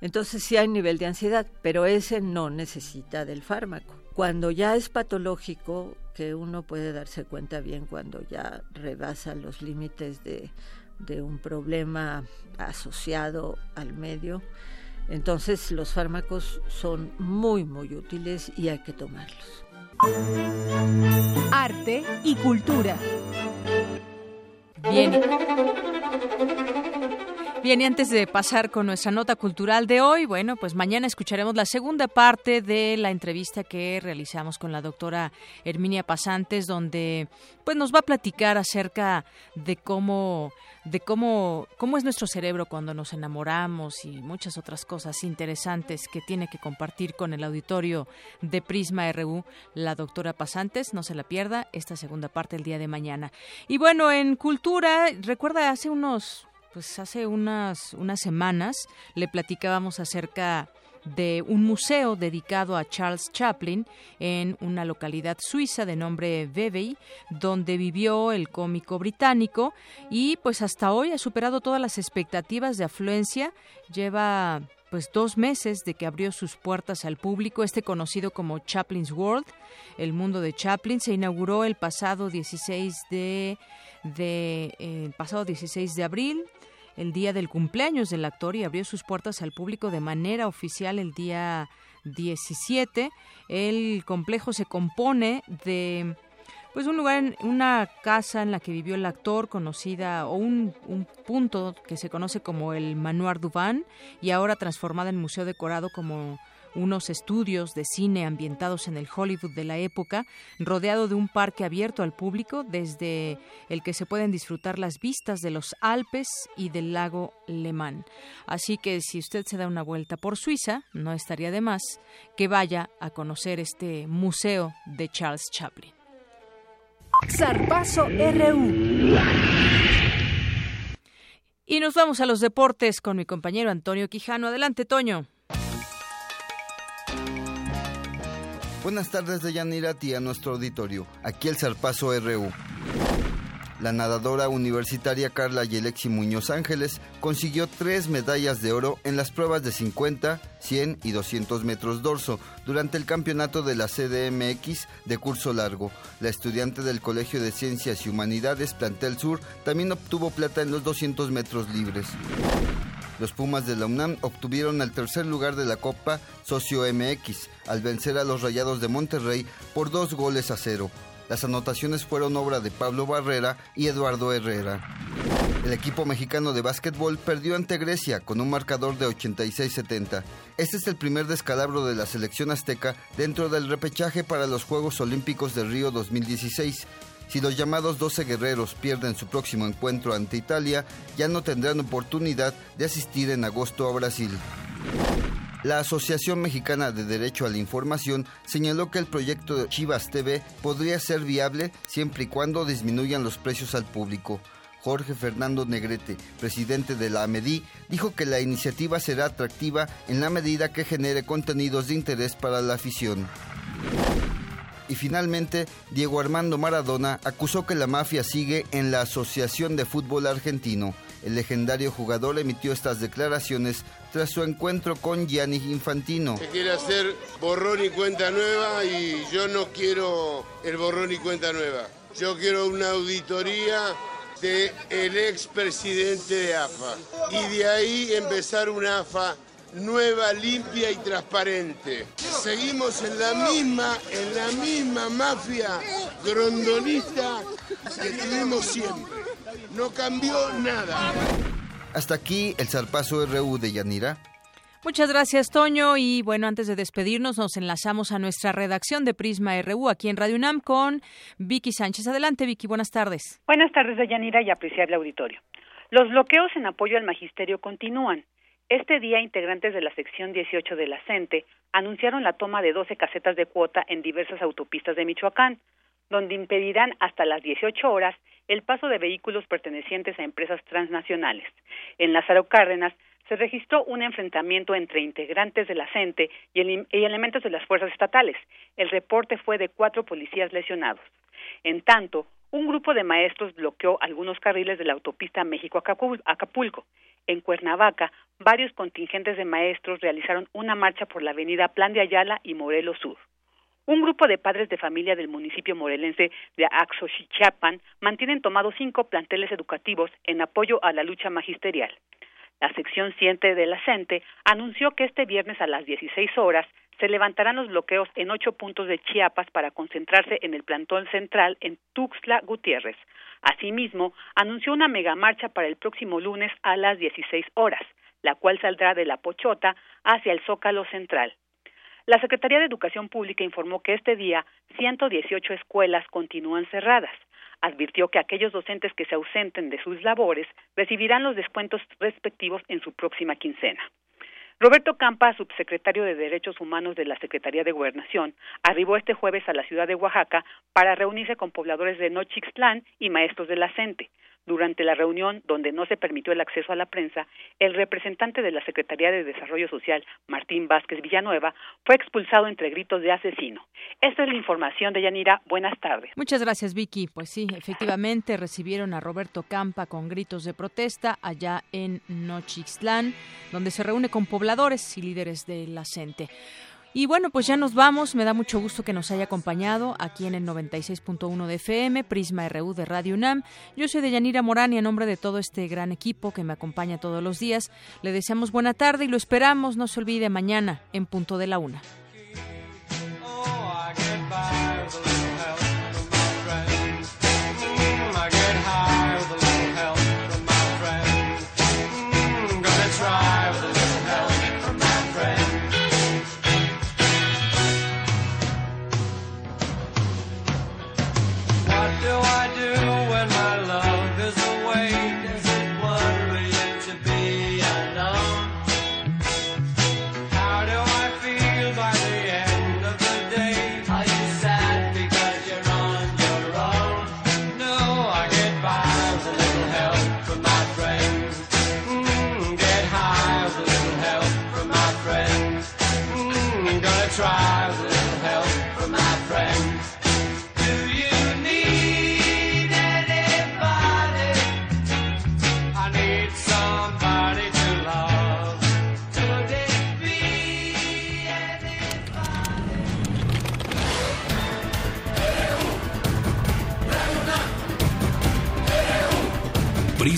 Entonces sí hay nivel de ansiedad, pero ese no necesita del fármaco. Cuando ya es patológico, que uno puede darse cuenta bien cuando ya rebasa los límites de, de un problema asociado al medio, entonces los fármacos son muy, muy útiles y hay que tomarlos. Arte y cultura. Bien. Bien, y antes de pasar con nuestra nota cultural de hoy, bueno, pues mañana escucharemos la segunda parte de la entrevista que realizamos con la doctora Herminia Pasantes, donde pues nos va a platicar acerca de cómo de cómo cómo es nuestro cerebro cuando nos enamoramos y muchas otras cosas interesantes que tiene que compartir con el auditorio de Prisma RU la doctora Pasantes, no se la pierda esta segunda parte el día de mañana. Y bueno, en cultura, recuerda hace unos pues hace unas, unas semanas le platicábamos acerca de un museo dedicado a Charles Chaplin en una localidad suiza de nombre Vevey, donde vivió el cómico británico y pues hasta hoy ha superado todas las expectativas de afluencia. Lleva pues dos meses de que abrió sus puertas al público, este conocido como Chaplin's World, el mundo de Chaplin, se inauguró el pasado 16 de, eh, pasado 16 de abril el día del cumpleaños del actor y abrió sus puertas al público de manera oficial el día 17. El complejo se compone de pues un lugar, una casa en la que vivió el actor, conocida, o un, un punto que se conoce como el Manoir Duvan, y ahora transformada en museo decorado como unos estudios de cine ambientados en el Hollywood de la época, rodeado de un parque abierto al público desde el que se pueden disfrutar las vistas de los Alpes y del lago Le Mans. Así que si usted se da una vuelta por Suiza, no estaría de más que vaya a conocer este museo de Charles Chaplin. Zarpazo RU. Y nos vamos a los deportes con mi compañero Antonio Quijano. Adelante, Toño. Buenas tardes de Yanira y a nuestro auditorio. Aquí el Zarpazo RU. La nadadora universitaria Carla Yelexi Muñoz Ángeles consiguió tres medallas de oro en las pruebas de 50, 100 y 200 metros dorso durante el campeonato de la CDMX de curso largo. La estudiante del Colegio de Ciencias y Humanidades Plantel Sur también obtuvo plata en los 200 metros libres. Los Pumas de la UNAM obtuvieron el tercer lugar de la Copa Socio MX al vencer a los Rayados de Monterrey por dos goles a cero. Las anotaciones fueron obra de Pablo Barrera y Eduardo Herrera. El equipo mexicano de básquetbol perdió ante Grecia con un marcador de 86-70. Este es el primer descalabro de la selección azteca dentro del repechaje para los Juegos Olímpicos de Río 2016. Si los llamados 12 guerreros pierden su próximo encuentro ante Italia, ya no tendrán oportunidad de asistir en agosto a Brasil. La Asociación Mexicana de Derecho a la Información señaló que el proyecto de Chivas TV podría ser viable siempre y cuando disminuyan los precios al público. Jorge Fernando Negrete, presidente de la AMEDI, dijo que la iniciativa será atractiva en la medida que genere contenidos de interés para la afición. Y finalmente, Diego Armando Maradona acusó que la mafia sigue en la Asociación de Fútbol Argentino. El legendario jugador emitió estas declaraciones tras su encuentro con Gianni Infantino. Se quiere hacer borrón y cuenta nueva y yo no quiero el borrón y cuenta nueva. Yo quiero una auditoría del el expresidente de AFA y de ahí empezar una AFA nueva, limpia y transparente. Seguimos en la misma, en la misma mafia grondonista que tuvimos siempre. No cambió nada. Hasta aquí el zarpazo RU de Yanira. Muchas gracias, Toño. Y bueno, antes de despedirnos, nos enlazamos a nuestra redacción de Prisma RU aquí en Radio UNAM con Vicky Sánchez. Adelante, Vicky, buenas tardes. Buenas tardes, Yanira y apreciable auditorio. Los bloqueos en apoyo al magisterio continúan. Este día, integrantes de la sección 18 de la CENTE anunciaron la toma de 12 casetas de cuota en diversas autopistas de Michoacán, donde impedirán hasta las 18 horas el paso de vehículos pertenecientes a empresas transnacionales. En Lázaro Cárdenas se registró un enfrentamiento entre integrantes de la CENTE y, y elementos de las fuerzas estatales. El reporte fue de cuatro policías lesionados. En tanto, un grupo de maestros bloqueó algunos carriles de la autopista México-Acapulco. En Cuernavaca, varios contingentes de maestros realizaron una marcha por la avenida Plan de Ayala y Morelos Sur. Un grupo de padres de familia del municipio morelense de Axochichapan mantienen tomados cinco planteles educativos en apoyo a la lucha magisterial. La sección 7 de la CENTE anunció que este viernes a las 16 horas se levantarán los bloqueos en ocho puntos de Chiapas para concentrarse en el plantón central en Tuxtla Gutiérrez. Asimismo, anunció una megamarcha para el próximo lunes a las 16 horas, la cual saldrá de la Pochota hacia el Zócalo Central. La Secretaría de Educación Pública informó que este día 118 escuelas continúan cerradas. Advirtió que aquellos docentes que se ausenten de sus labores recibirán los descuentos respectivos en su próxima quincena. Roberto Campa, subsecretario de Derechos Humanos de la Secretaría de Gobernación, arribó este jueves a la ciudad de Oaxaca para reunirse con pobladores de Nochixtlán y maestros de la CENTE. Durante la reunión, donde no se permitió el acceso a la prensa, el representante de la Secretaría de Desarrollo Social, Martín Vázquez Villanueva, fue expulsado entre gritos de asesino. Esta es la información de Yanira. Buenas tardes. Muchas gracias, Vicky. Pues sí, efectivamente recibieron a Roberto Campa con gritos de protesta allá en Nochixtlán, donde se reúne con pobladores y líderes de la CENTE. Y bueno, pues ya nos vamos. Me da mucho gusto que nos haya acompañado aquí en el 96.1 de FM, Prisma RU de Radio UNAM. Yo soy Deyanira Morán y a nombre de todo este gran equipo que me acompaña todos los días, le deseamos buena tarde y lo esperamos, no se olvide, mañana en punto de la una.